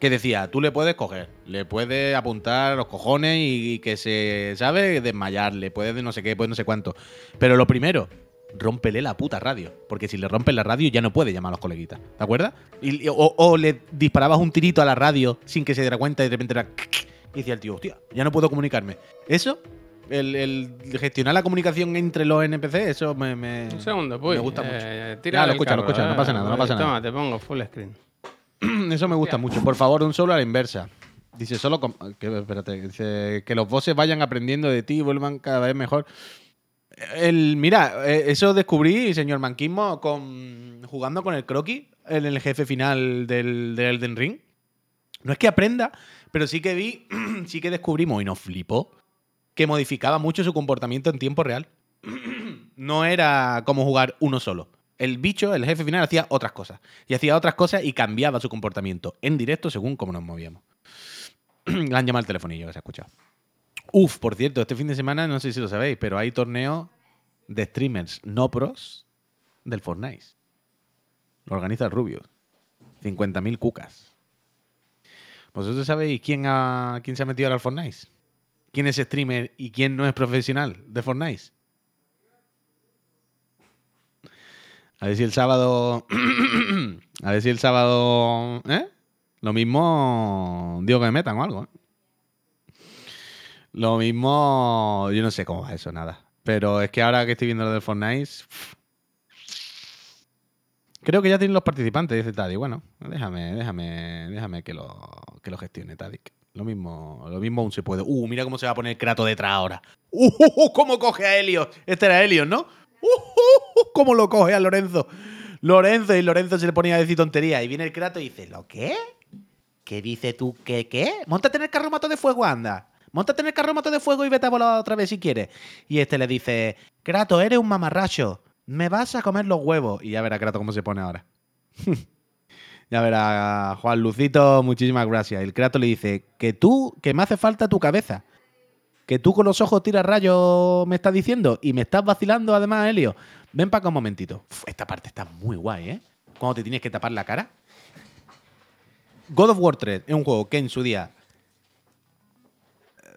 Speaker 2: Que decía, tú le puedes coger, le puedes apuntar los cojones y, y que se, ¿sabe? Desmayar, le puedes de no sé qué, pues no sé cuánto. Pero lo primero, rómpele la puta radio. Porque si le rompes la radio ya no puede llamar a los coleguitas. Y, y- o, o le disparabas un tirito a la radio sin que se diera cuenta y de repente era... Y decía el tío, hostia, ya no puedo comunicarme. Eso, el, el gestionar la comunicación entre los NPC, eso me, me,
Speaker 1: Un segundo, pues.
Speaker 2: me gusta mucho.
Speaker 1: Tira
Speaker 2: Ya, lo escucha, lo escucha, no
Speaker 1: eh.
Speaker 2: pasa nada, no pasa nada.
Speaker 1: Toma, te pongo full screen.
Speaker 2: Eso me gusta mucho. Por favor, un solo a la inversa. Dice solo com- que, espérate, dice que los bosses vayan aprendiendo de ti y vuelvan cada vez mejor. El, mira, eh, eso descubrí, señor Manquismo, con, jugando con el croquis en el jefe final del, del Elden Ring. No es que aprenda, pero sí que vi, sí que descubrimos y nos flipó que modificaba mucho su comportamiento en tiempo real. no era como jugar uno solo. El bicho, el jefe final, hacía otras cosas. Y hacía otras cosas y cambiaba su comportamiento en directo según cómo nos movíamos. Le han llamado al telefonillo que se ha escuchado. Uf, por cierto, este fin de semana, no sé si lo sabéis, pero hay torneo de streamers no pros del Fortnite. Lo organiza el Rubius. 50.000 cucas. ¿Vosotros sabéis quién, ha, quién se ha metido ahora al Fortnite? ¿Quién es streamer y quién no es profesional de Fortnite? A ver si el sábado. a ver si el sábado. ¿Eh? Lo mismo. Digo que me metan o algo. ¿eh? Lo mismo. Yo no sé cómo va eso, nada. Pero es que ahora que estoy viendo lo del Fortnite. Creo que ya tienen los participantes, dice Tadi. Bueno, déjame, déjame, déjame que lo, que lo gestione, Tadic. Lo mismo, lo mismo aún se puede. Uh, mira cómo se va a poner Kratos detrás ahora. Uh, uh, uh, cómo coge a Helios. Este era Helios, ¿no? Uh, uh, uh, cómo lo coge a Lorenzo. Lorenzo y Lorenzo se le ponía a decir tonterías. Y viene el Kratos y dice, ¿lo qué? ¿Qué dice tú? ¿Qué qué? Móntate en el carro mato de fuego, anda. Móntate en el carro mato de fuego y vete a volar otra vez si quieres. Y este le dice, Kratos, eres un mamarracho. Me vas a comer los huevos. Y ya verá Kratos cómo se pone ahora. ya verá, Juan Lucito, muchísimas gracias. El Kratos le dice, que tú, que me hace falta tu cabeza. Que tú con los ojos tiras rayos me estás diciendo y me estás vacilando además, Helio. Ven para acá un momentito. Uf, esta parte está muy guay, ¿eh? Cuando te tienes que tapar la cara. God of War 3 es un juego que en su día eh,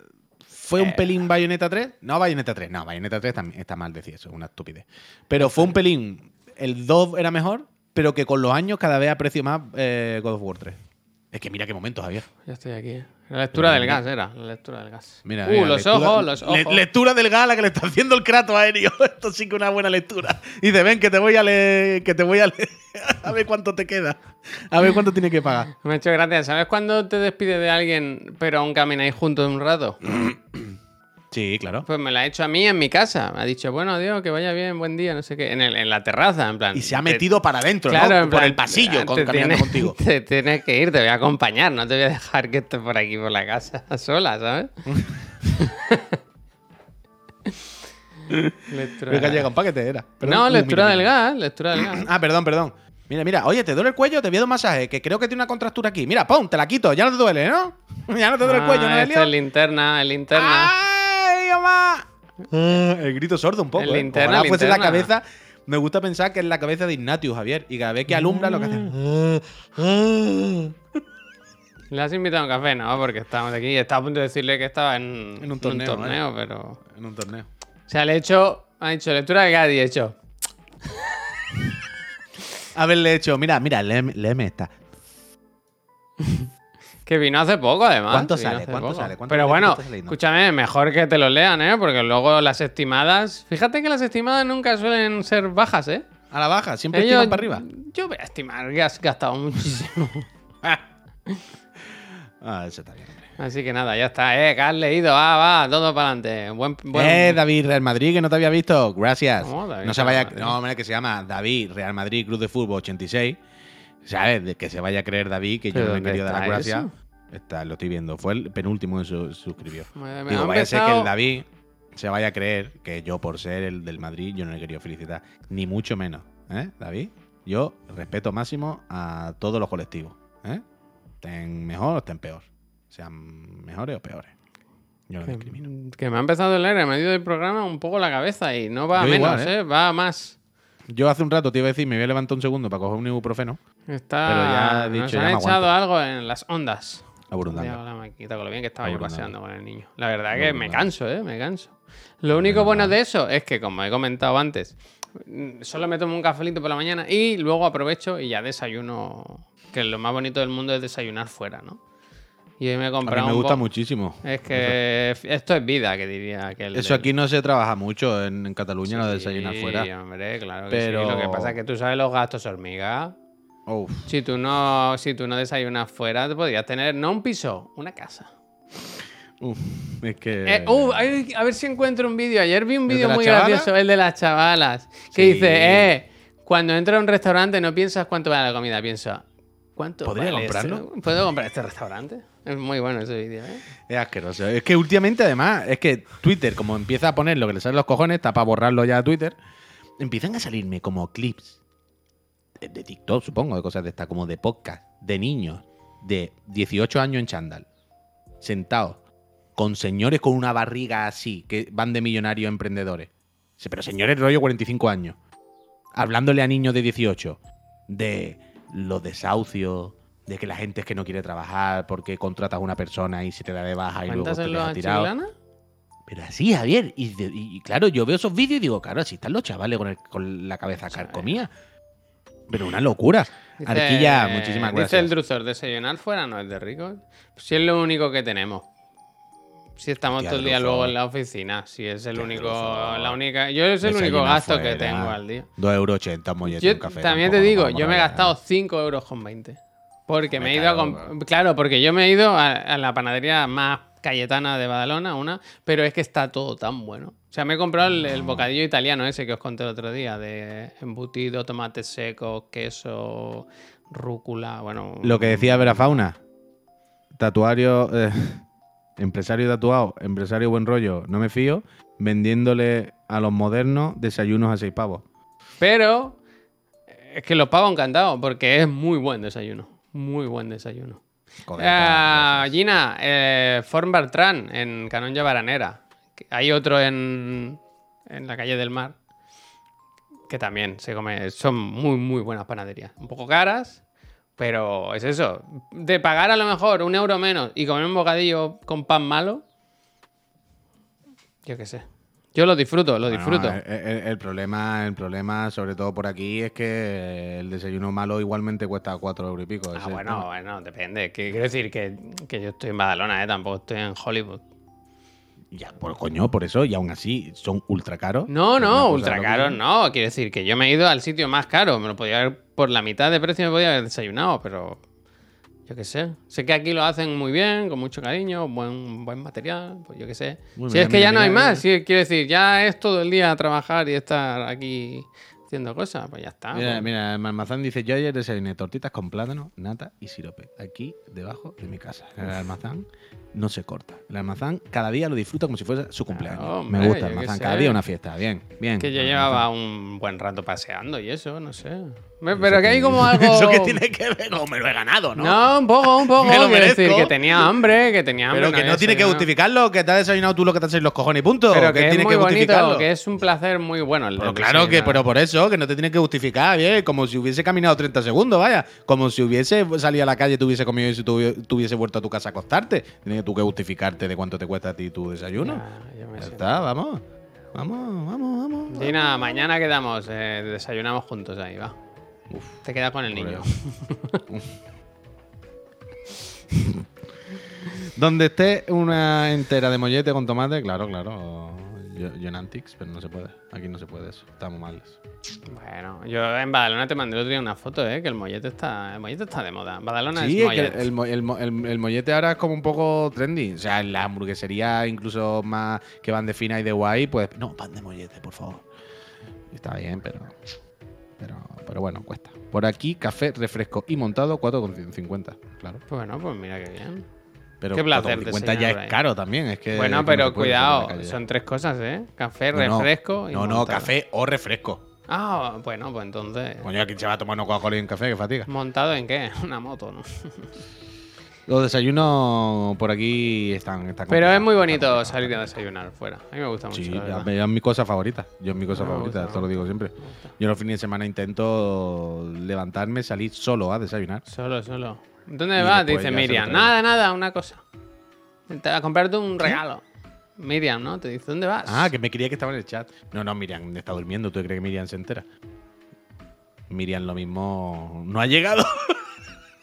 Speaker 2: fue un pelín Bayonetta 3. No, Bayonetta 3. No, Bayonetta 3 también está mal decir eso, es una estupidez. Pero fue un pelín. El 2 era mejor, pero que con los años cada vez aprecio más eh, God of War 3. Es que mira qué momento, Javier.
Speaker 1: Ya estoy aquí. La lectura del gas era. La lectura del gas.
Speaker 2: Mira,
Speaker 1: uh,
Speaker 2: mira,
Speaker 1: los
Speaker 2: lectura-
Speaker 1: ojos, los
Speaker 2: le-
Speaker 1: ojos.
Speaker 2: lectura del gala que le está haciendo el crato aéreo. Esto sí que es una buena lectura. Y dice, ven, que te voy a leer, que te voy a leer. a ver cuánto te queda. A ver cuánto tiene que pagar.
Speaker 1: Me ha hecho gracia. ¿Sabes cuándo te despides de alguien, pero aún camináis juntos un rato?
Speaker 2: Sí, claro.
Speaker 1: Pues me la ha hecho a mí en mi casa. Me ha dicho, bueno, adiós, que vaya bien, buen día, no sé qué. En, el- en la terraza, en plan.
Speaker 2: Y se ha
Speaker 1: te-
Speaker 2: metido para adentro,
Speaker 1: Claro,
Speaker 2: ¿no? Por
Speaker 1: plan,
Speaker 2: el pasillo,
Speaker 1: ah,
Speaker 2: con, caminando
Speaker 1: tienes-
Speaker 2: contigo.
Speaker 1: Te tienes que ir, te voy a acompañar. No te voy a dejar que estés por aquí por la casa sola, ¿sabes? lectura
Speaker 2: Creo que ha
Speaker 1: del
Speaker 2: llegado
Speaker 1: gas.
Speaker 2: un paquete, era. Perdón.
Speaker 1: No, lectura del gas, lectura del gas.
Speaker 2: Ah, perdón, perdón. Mira, mira. Oye, ¿te duele el cuello? Te voy a dar un masaje, que creo que tiene una contractura aquí. Mira, pum, te la quito. Ya no te duele, ¿no? ya no te duele el cuello, ¿no,
Speaker 1: Ah, este es linterna, el linterna.
Speaker 2: ¡Ay, mamá! Ah, el grito sordo un poco.
Speaker 1: El
Speaker 2: ¿eh?
Speaker 1: linterna,
Speaker 2: Ojalá fuese la
Speaker 1: linterna.
Speaker 2: cabeza. Me gusta pensar que es la cabeza de Ignatius, Javier. Y cada vez que alumbra lo que hace.
Speaker 1: ¿Le has invitado a un café? No, porque estábamos aquí. Estaba a punto de decirle que estaba en,
Speaker 2: En un torneo, ¿eh?
Speaker 1: pero.
Speaker 2: En un torneo.
Speaker 1: O sea, le he hecho. Ha dicho lectura del gas y he hecho.
Speaker 2: Haberle hecho. Mira, mira, léeme, léeme esta.
Speaker 1: Que vino hace poco, además.
Speaker 2: ¿Cuánto sale? ¿Cuánto
Speaker 1: poco.
Speaker 2: sale? ¿Cuánto
Speaker 1: Pero bueno, escúchame, mejor que te lo lean, ¿eh? Porque luego las estimadas. Fíjate que las estimadas nunca suelen ser bajas, ¿eh?
Speaker 2: A la baja, siempre
Speaker 1: Ellos-
Speaker 2: estiman para arriba.
Speaker 1: Yo voy a estimar que has gastado muchísimo.
Speaker 2: Ah, eso está bien, hombre.
Speaker 1: Así que nada, ya está. Eh, que has leído. Va, va, todo para adelante. Buen, buen-
Speaker 2: Eh, David Real Madrid, que no te había visto. Gracias.
Speaker 1: ¿Cómo, David
Speaker 2: no se vaya. No, hombre, que se llama David Real Madrid Club de Fútbol 86. ¿Sabes? De que se vaya a creer David que yo
Speaker 1: ¿Pero
Speaker 2: no le he querido dar las
Speaker 1: está
Speaker 2: gracias. Está, lo estoy viendo. Fue el penúltimo que su- suscribió.
Speaker 1: Me- me
Speaker 2: Digo, vaya a ser que el David se vaya a creer que yo, por ser el del Madrid, yo no le he querido felicitar. Ni mucho menos. ¿Eh, David? Yo respeto máximo a todos los colectivos. ¿eh? Estén mejor o estén peor. Sean mejores o peores. Yo no discrimino.
Speaker 1: Que me ha empezado a doler en medio del programa un poco la cabeza y no va a menos,
Speaker 2: igual, ¿eh?
Speaker 1: ¿eh? Va a más.
Speaker 2: Yo hace un rato te iba a decir, me voy a levantar un segundo para coger un ibuprofeno.
Speaker 1: Está,
Speaker 2: Pero ya dicho,
Speaker 1: nos
Speaker 2: ya
Speaker 1: han echado
Speaker 2: aguanto.
Speaker 1: algo en las ondas.
Speaker 2: Aburundando.
Speaker 1: La maquita, con lo bien que estaba yo paseando con el niño. La verdad que me canso, ¿eh? Me canso. Lo único bueno de eso es que, como he comentado antes, mm, solo me tomo un cafelito por la mañana y luego aprovecho y ya desayuno. Que lo más bonito del mundo es desayunar fuera, ¿no? Y hoy me he
Speaker 2: A mí
Speaker 1: comprado
Speaker 2: me gusta muchísimo.
Speaker 1: Es que esto es vida, que diría aquel.
Speaker 2: Eso
Speaker 1: del-
Speaker 2: aquí no se trabaja mucho en, en Cataluña, lo de desayunar
Speaker 1: Sí,
Speaker 2: fuera.
Speaker 1: hombre, claro que
Speaker 2: Pero-
Speaker 1: sí. Lo que pasa es que tú sabes los gastos hormiga.
Speaker 2: Uf.
Speaker 1: Si tú no, si tú no desayunas fuera, te podrías tener no un piso, una casa.
Speaker 2: Uf, es que.
Speaker 1: Eh, uh, a ver si encuentro un vídeo. Ayer vi un
Speaker 2: de
Speaker 1: vídeo muy gracioso, el de las chavalas, que
Speaker 2: Sí.
Speaker 1: dice, eh, cuando entras a un restaurante no piensas cuánto vale la comida, piensa, ¿cuánto
Speaker 2: ¿Podría
Speaker 1: vale
Speaker 2: comprarlo?
Speaker 1: ¿Puedo comprar este restaurante? Es muy bueno ese vídeo, ¿eh?
Speaker 2: Es asqueroso. Es que últimamente, además, es que Twitter, como empieza a poner lo que le sale a los cojones, está para borrarlo ya a Twitter, empiezan a salirme como clips de, TikTok, supongo, de cosas de estas, como de podcast, de niños de 18 años en chándal, sentados, con señores con una barriga así, que van de millonarios a emprendedores. Pero señores rollo 45 años, hablándole a niños de 18 de los desahucios, de que la gente es que no quiere trabajar porque contratas a una persona y se te da de baja y luego
Speaker 1: ¿Cuántas
Speaker 2: te deja tirado. Pero así, Javier. Y, de- y- y claro, yo veo esos vídeos y digo, claro, así están los chavales con, el- con la cabeza carcomía. Pero una locura.
Speaker 1: Dice-
Speaker 2: Arquilla, muchísimas
Speaker 1: Dice el
Speaker 2: gracias.
Speaker 1: Druzor, desayunar fuera no es de rico. Si es lo único que tenemos. Si estamos
Speaker 2: Hostia,
Speaker 1: todo el día
Speaker 2: Druzor.
Speaker 1: luego en la oficina. Si es el
Speaker 2: Hostia,
Speaker 1: único,
Speaker 2: Druzor.
Speaker 1: la única. Yo es el único gasto que tengo al día.
Speaker 2: 2,80 euros mollete,
Speaker 1: Yo
Speaker 2: un café.
Speaker 1: también te digo, yo me he gastado
Speaker 2: rayar.
Speaker 1: 5 euros con 20. Porque me,
Speaker 2: Me
Speaker 1: he ido a comp- Claro, porque yo me he ido a, a la panadería más cayetana de Badalona, una, pero es que está todo tan bueno. O sea, me he comprado el, el bocadillo italiano ese que os conté el otro día, de embutido, tomate seco, queso, rúcula, bueno...
Speaker 2: Lo que decía Verafauna. Tatuario. eh, empresario tatuado, empresario buen rollo, no me fío. Vendiéndole a los modernos desayunos a seis pavos.
Speaker 1: Pero es que los pago encantado porque es muy buen desayuno. Muy buen desayuno.
Speaker 2: Joder,
Speaker 1: Ah, Gina, eh, Forn Bartran en Canonja Baranera. Hay otro en, en la calle del mar que también se come. Son muy, muy buenas panaderías. Un poco caras, pero es eso. De pagar a lo mejor un euro menos y comer un bocadillo con pan malo, yo qué sé. Yo lo disfruto, lo
Speaker 2: Bueno,
Speaker 1: disfruto.
Speaker 2: el, el- el problema, el problema, sobre todo por aquí, es que el desayuno malo igualmente cuesta cuatro euros y pico.
Speaker 1: Ah, bueno, bueno, depende. Quiero decir que, que yo estoy en Badalona, ¿eh? Tampoco estoy en Hollywood.
Speaker 2: Ya, por coño, por eso, y aún así son ultra caros.
Speaker 1: No, no, ultra
Speaker 2: loquísima.
Speaker 1: caro no. Quiero decir que yo me he ido al sitio más caro. Me lo podía haber, por la mitad de precio me podía haber desayunado, pero yo qué sé. Sé que aquí lo hacen muy bien, con mucho cariño, buen, buen material, pues yo qué sé.
Speaker 2: Muy
Speaker 1: si
Speaker 2: bien,
Speaker 1: es que ya no hay más, sí, quiero decir, ya es todo el día trabajar y estar aquí haciendo cosas, pues ya está.
Speaker 2: Mira,
Speaker 1: pues.
Speaker 2: mira, el Malmazán dice: Yo ayer desayuné tortitas con plátano, nata y sirope. Aquí, debajo de mi casa. El almazán no se corta. El almazán cada día lo disfruta como si fuese su cumpleaños.
Speaker 1: hombre,
Speaker 2: Me gusta el almazán. Cada día una fiesta. Bien, bien.
Speaker 1: Que yo llevaba un buen rato paseando y eso, no sé. Pero que hay como algo...
Speaker 2: Eso que tiene que ver, como me lo he ganado, ¿no?
Speaker 1: No, un poco, un poco.
Speaker 2: Me lo
Speaker 1: Quiero decir que tenía hambre, que tenía hambre.
Speaker 2: Pero que no tiene que justificarlo, que te has desayunado tú lo que te has hecho los cojones y punto.
Speaker 1: Pero que, es
Speaker 2: tiene
Speaker 1: muy
Speaker 2: que
Speaker 1: bonito,
Speaker 2: justificarlo.
Speaker 1: que es un placer muy bueno el
Speaker 2: Pero claro que, pero por eso, que no te tiene que justificar, bien, como si hubiese caminado 30 segundos, vaya. Como si hubiese salido a la calle, te hubiese comido y si hubiese vuelto a tu casa a acostarte. Tienes tú que justificarte de cuánto te cuesta a ti tu desayuno.
Speaker 1: Ya, me
Speaker 2: está, vamos. Vamos, vamos, vamos.
Speaker 1: Gina, mañana quedamos, eh, desayunamos juntos ahí, va. Te quedas con el niño.
Speaker 2: Donde esté una entera de mollete con tomate, claro, claro. Jonantix, pero no se puede. Aquí no se puede eso. Estamos mal.
Speaker 1: Bueno, yo en Badalona te mandé el otro día una foto, ¿eh? Que el mollete está, el mollete está de moda. Badalona
Speaker 2: Sí,
Speaker 1: es
Speaker 2: que
Speaker 1: mollete.
Speaker 2: el, mo- el mo- el- el mollete ahora es como un poco trendy. O sea, en la hamburguesería incluso más que van de fina y de guay, pues no, pan de mollete, por favor. Está bien, pero pero pero bueno, cuesta. Por aquí café, refresco y montado 4,50, claro.
Speaker 1: Bueno, pues mira qué bien.
Speaker 2: Pero
Speaker 1: Qué placer
Speaker 2: 4,50
Speaker 1: desayunar
Speaker 2: ya es caro también, es que
Speaker 1: bueno,
Speaker 2: no
Speaker 1: pero cuidado, son tres cosas, ¿eh? Café,
Speaker 2: No, no.
Speaker 1: refresco y
Speaker 2: No, café o refresco.
Speaker 1: Ah, bueno, pues entonces...
Speaker 2: Coño, aquí se va a tomar una Coca-Cola y un café, que fatiga.
Speaker 1: ¿Montado en qué? Una moto, ¿no?
Speaker 2: Los desayunos por aquí están, están
Speaker 1: Pero es muy bonito salir a desayunar fuera. A mí me gusta mucho.
Speaker 2: Sí, es mi cosa favorita. Yo es mi cosa
Speaker 1: Me
Speaker 2: favorita, esto lo digo siempre. Yo los fines de semana intento levantarme, salir solo a desayunar.
Speaker 1: Solo, solo. ¿Dónde vas? Dice Miriam. Nada, nada, una cosa. A comprarte un regalo. Miriam, ¿no? Te dice, ¿dónde vas?
Speaker 2: Ah, que me creía que estaba en el chat. No, no, Miriam está durmiendo. ¿Tú crees que Miriam se entera? Miriam lo mismo no ha llegado.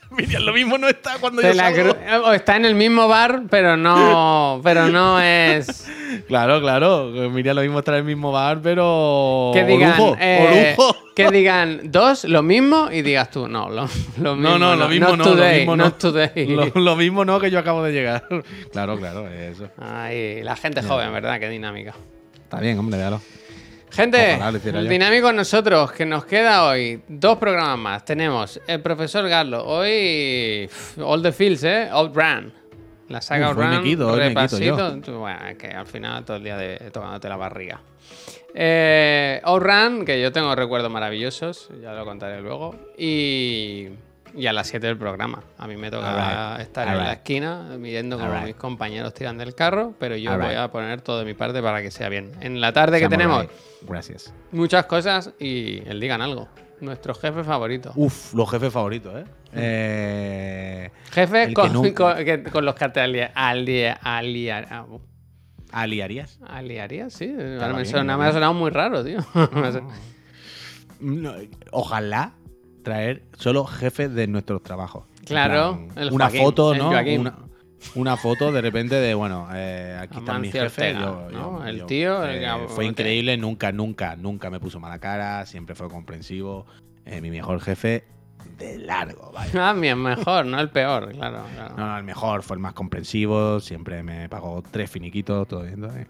Speaker 2: Miriam lo mismo no está cuando yo salgo.
Speaker 1: O está en el mismo bar, pero no, pero no es.
Speaker 2: Claro, claro. Miriam lo mismo está en el mismo bar, pero...
Speaker 1: Que digan,
Speaker 2: Orujo,
Speaker 1: eh, que digan dos, lo mismo, y digas tú, no, lo, lo mismo.
Speaker 2: No, no, lo mismo no,
Speaker 1: today,
Speaker 2: lo mismo no.
Speaker 1: today.
Speaker 2: Lo, lo mismo no que yo acabo de llegar. Claro, claro, eso.
Speaker 1: Ay, la gente joven, ¿verdad? Qué dinámica.
Speaker 2: Está bien, hombre, déjalo.
Speaker 1: Gente, el dinámico nosotros, que nos queda hoy dos programas más. Tenemos el profesor Garlo, hoy All the Fields, ¿eh? Old Run. La saga
Speaker 2: Uf,
Speaker 1: Run,
Speaker 2: quito, quito yo.
Speaker 1: repasito. Bueno, es que al final todo el día de, tocándote la barriga. Eh, Old Run, que yo tengo recuerdos maravillosos, ya lo contaré luego. Y, y a las 7 del programa. A mí me toca estar en la esquina viendo cómo mis compañeros tiran del carro, pero yo voy a poner todo de mi parte para que sea bien. En la tarde que tenemos
Speaker 2: Gracias.
Speaker 1: muchas cosas y el digan algo. Nuestro jefe favorito.
Speaker 2: Uf, los jefes favoritos, ¿eh? eh
Speaker 1: Jefe
Speaker 2: el que
Speaker 1: con, los que te alia- alia- aliar- ah,
Speaker 2: ¿Aliarías?
Speaker 1: aliarías, sí. Ahora me,
Speaker 2: bien,
Speaker 1: suena- me ha sonado muy raro, tío.
Speaker 2: No, ojalá traer solo jefes de nuestros trabajos.
Speaker 1: Claro,
Speaker 2: plan,
Speaker 1: el
Speaker 2: una
Speaker 1: Joaquín,
Speaker 2: foto, ¿no? Una, una foto de repente de, bueno, eh, aquí está mi jefe.
Speaker 1: Ortega,
Speaker 2: yo-
Speaker 1: ¿no?
Speaker 2: yo-
Speaker 1: El tío, el
Speaker 2: eh, fue increíble, nunca, nunca, nunca me puso mala cara, siempre fue comprensivo. Eh, mi mejor jefe de largo, vaya.
Speaker 1: Ah, mi mejor, no el peor, claro. claro.
Speaker 2: No, no, el mejor, fue el más comprensivo, siempre me pagó tres finiquitos, todo bien, todo bien.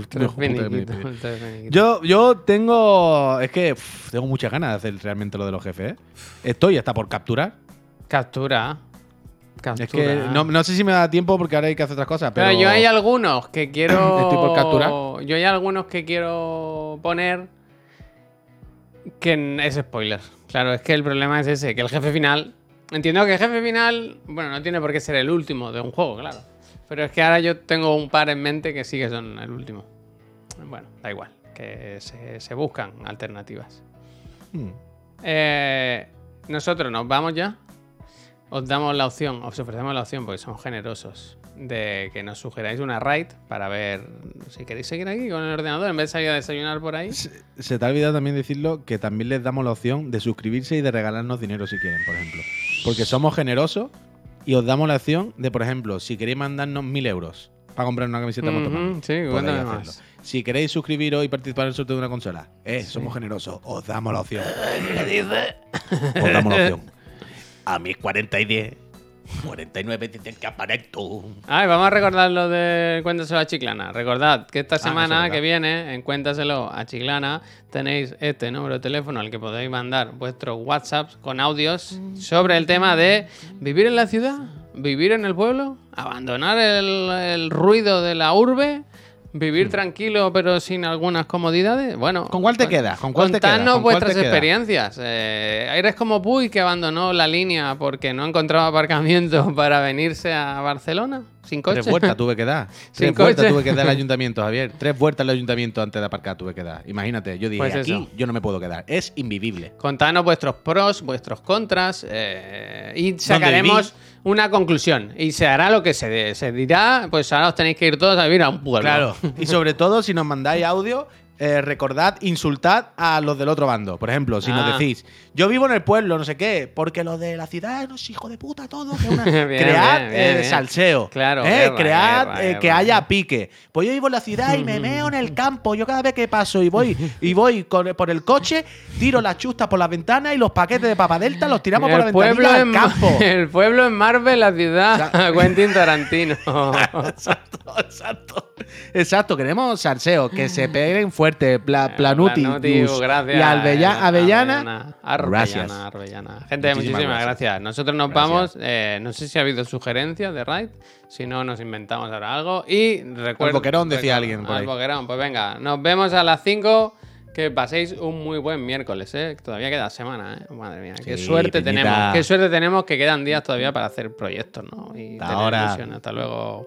Speaker 2: Hijo puta. Yo, yo tengo. Es que uf, tengo muchas ganas de hacer realmente lo de los jefes. ¿eh? Estoy hasta por capturar.
Speaker 1: Captura. Captura.
Speaker 2: Es que no, no sé si me da tiempo porque ahora hay que hacer otras cosas. Pero,
Speaker 1: Pero yo hay algunos que quiero.
Speaker 2: Estoy por capturar.
Speaker 1: Yo hay algunos que quiero poner que es spoiler. Claro, es que el problema es ese, que el jefe final. Entiendo que el jefe final, bueno, no tiene por qué ser el último de un juego, claro. Pero es que ahora yo tengo un par en mente que sí que son el último. Bueno, da igual, que se, se buscan alternativas.
Speaker 2: Hmm.
Speaker 1: Eh, nosotros nos vamos ya. Os damos la opción, os ofrecemos la opción porque somos generosos de que nos sugeráis una raid para ver si queréis seguir aquí con el ordenador en vez de salir a desayunar por ahí.
Speaker 2: Se, se te ha olvidado también decirlo que también les damos la opción de suscribirse y de regalarnos dinero si quieren, por ejemplo. Porque somos generosos y os damos la opción de, por ejemplo, si queréis mandarnos mil euros para comprar una camiseta
Speaker 1: sí,
Speaker 2: podéis
Speaker 1: cuéntame
Speaker 2: hacerlo.
Speaker 1: más.
Speaker 2: Si queréis suscribiros y participar en el sorteo de una consola, eh, somos generosos, os damos la opción. Os damos la opción. A mis 40 y 10, 49 dicen que aparezco.
Speaker 1: Ay, vamos a recordar lo de Cuéntaselo a Chiclana. Recordad que esta
Speaker 2: Ah,
Speaker 1: semana que viene, en Cuéntaselo a Chiclana, tenéis este número de teléfono al que podéis mandar vuestros WhatsApps con audios sobre el tema de vivir en la ciudad, vivir en el pueblo, abandonar el, el ruido de la urbe. Vivir tranquilo pero sin algunas comodidades. Bueno.
Speaker 2: ¿Con cuál te quedas? ¿Con cuál te
Speaker 1: contadnos
Speaker 2: ¿Con cuál
Speaker 1: vuestras
Speaker 2: te
Speaker 1: experiencias. Eh, eres como Puy que abandonó la línea porque no encontraba aparcamiento para venirse a Barcelona sin coche.
Speaker 2: Tres vueltas tuve que dar.
Speaker 1: Sin
Speaker 2: Tres vueltas
Speaker 1: coche.
Speaker 2: tuve que dar al ayuntamiento, Javier. Tres vueltas al ayuntamiento antes de aparcar tuve que dar. Imagínate, yo dije,
Speaker 1: Pues
Speaker 2: aquí yo no me puedo quedar. Es invivible.
Speaker 1: Contadnos vuestros pros, vuestros contras eh, y sacaremos una conclusión. Y se hará lo que se, de- se dirá, pues ahora os tenéis que ir todos a vivir a un pueblo.
Speaker 2: Claro. Y sobre todo, si nos mandáis audio, eh, recordad, insultad a los del otro bando. Por ejemplo, si nos
Speaker 1: Ah.
Speaker 2: decís, yo vivo en el pueblo, no sé qué, porque los de la ciudad, no es hijo de puta todo. que una-
Speaker 1: Bien,
Speaker 2: cread
Speaker 1: bien,
Speaker 2: eh,
Speaker 1: bien, bien.
Speaker 2: salseo.
Speaker 1: Claro,
Speaker 2: eh,
Speaker 1: guerra,
Speaker 2: cread
Speaker 1: guerra,
Speaker 2: eh,
Speaker 1: guerra.
Speaker 2: que haya pique. Pues yo vivo en la ciudad y me meo en el campo. Yo cada vez que paso y voy y voy con- por el coche, tiro las chustas por las ventanas y los paquetes de papadelta los tiramos por la ventanilla
Speaker 1: en,
Speaker 2: al campo.
Speaker 1: el pueblo en Marvel, la ciudad. Quentin Tarantino.
Speaker 2: exacto, exacto. Exacto, queremos salseo, que se peguen fuerte, pla- Planuti,
Speaker 1: Planuti, gracias.
Speaker 2: y Albella-
Speaker 1: eh,
Speaker 2: Avellana.
Speaker 1: Arbellana,
Speaker 2: gracias.
Speaker 1: Arbellana. Gente, muchísimas,
Speaker 2: Muchísimas
Speaker 1: gracias.
Speaker 2: gracias.
Speaker 1: Nosotros nos
Speaker 2: Gracias.
Speaker 1: vamos. eh, no sé si ha habido sugerencias de raid. Si no, nos inventamos ahora algo. Y recuerdo.
Speaker 2: boquerón, decía alguien por
Speaker 1: Al
Speaker 2: ahí.
Speaker 1: boquerón, pues venga. Nos vemos a las 5. Que paséis un muy buen miércoles, ¿eh? Todavía queda semana, ¿eh? Madre mía, qué
Speaker 2: Sí,
Speaker 1: suerte
Speaker 2: Peñita.
Speaker 1: tenemos. Qué suerte tenemos que quedan días todavía para hacer proyectos, ¿no? Y
Speaker 2: Hasta
Speaker 1: tener
Speaker 2: ahora.
Speaker 1: ilusión. Hasta luego.